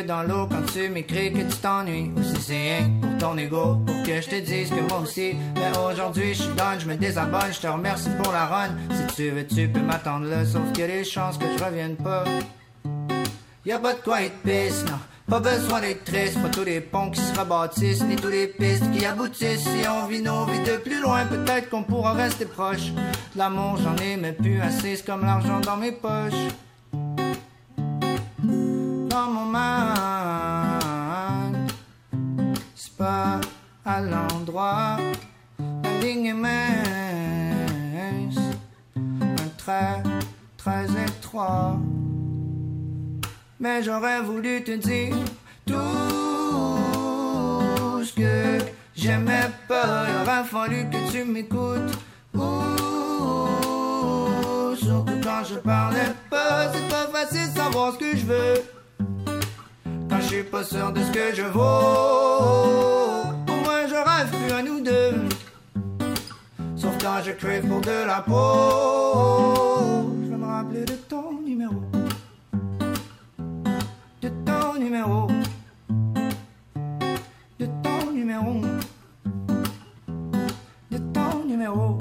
Dans l'eau quand tu m'écris que tu t'ennuies. Ou si c'est rien pour ton ego Pour que je te dise que moi aussi. Mais aujourd'hui je suis je me désabonne Je te remercie pour la run. Si tu veux tu peux m'attendre là Sauf qu'il y a des chances que je revienne pas. Y'a pas de quoi être pisse, non. Pas besoin d'être triste, pas tous les ponts qui se rebâtissent, ni tous les pistes qui aboutissent. Si on vit nos vies de plus loin, peut-être qu'on pourra rester proche. L'amour, j'en ai mais plus assez, comme l'argent dans mes poches. L'endroit. La ligne mince, un trait très étroit. Mais j'aurais voulu te dire tout ce que j'aimais pas. Il aurait fallu que tu m'écoutes. Surtout quand je parlais pas. C'est pas facile de savoir ce que je veux. Quand je suis pas sûr de ce que je vaux à nous deux. Sauf quand je crève pour de la peau. Je vais me rappeler de ton numéro. De ton numéro. De ton numéro. De ton numéro.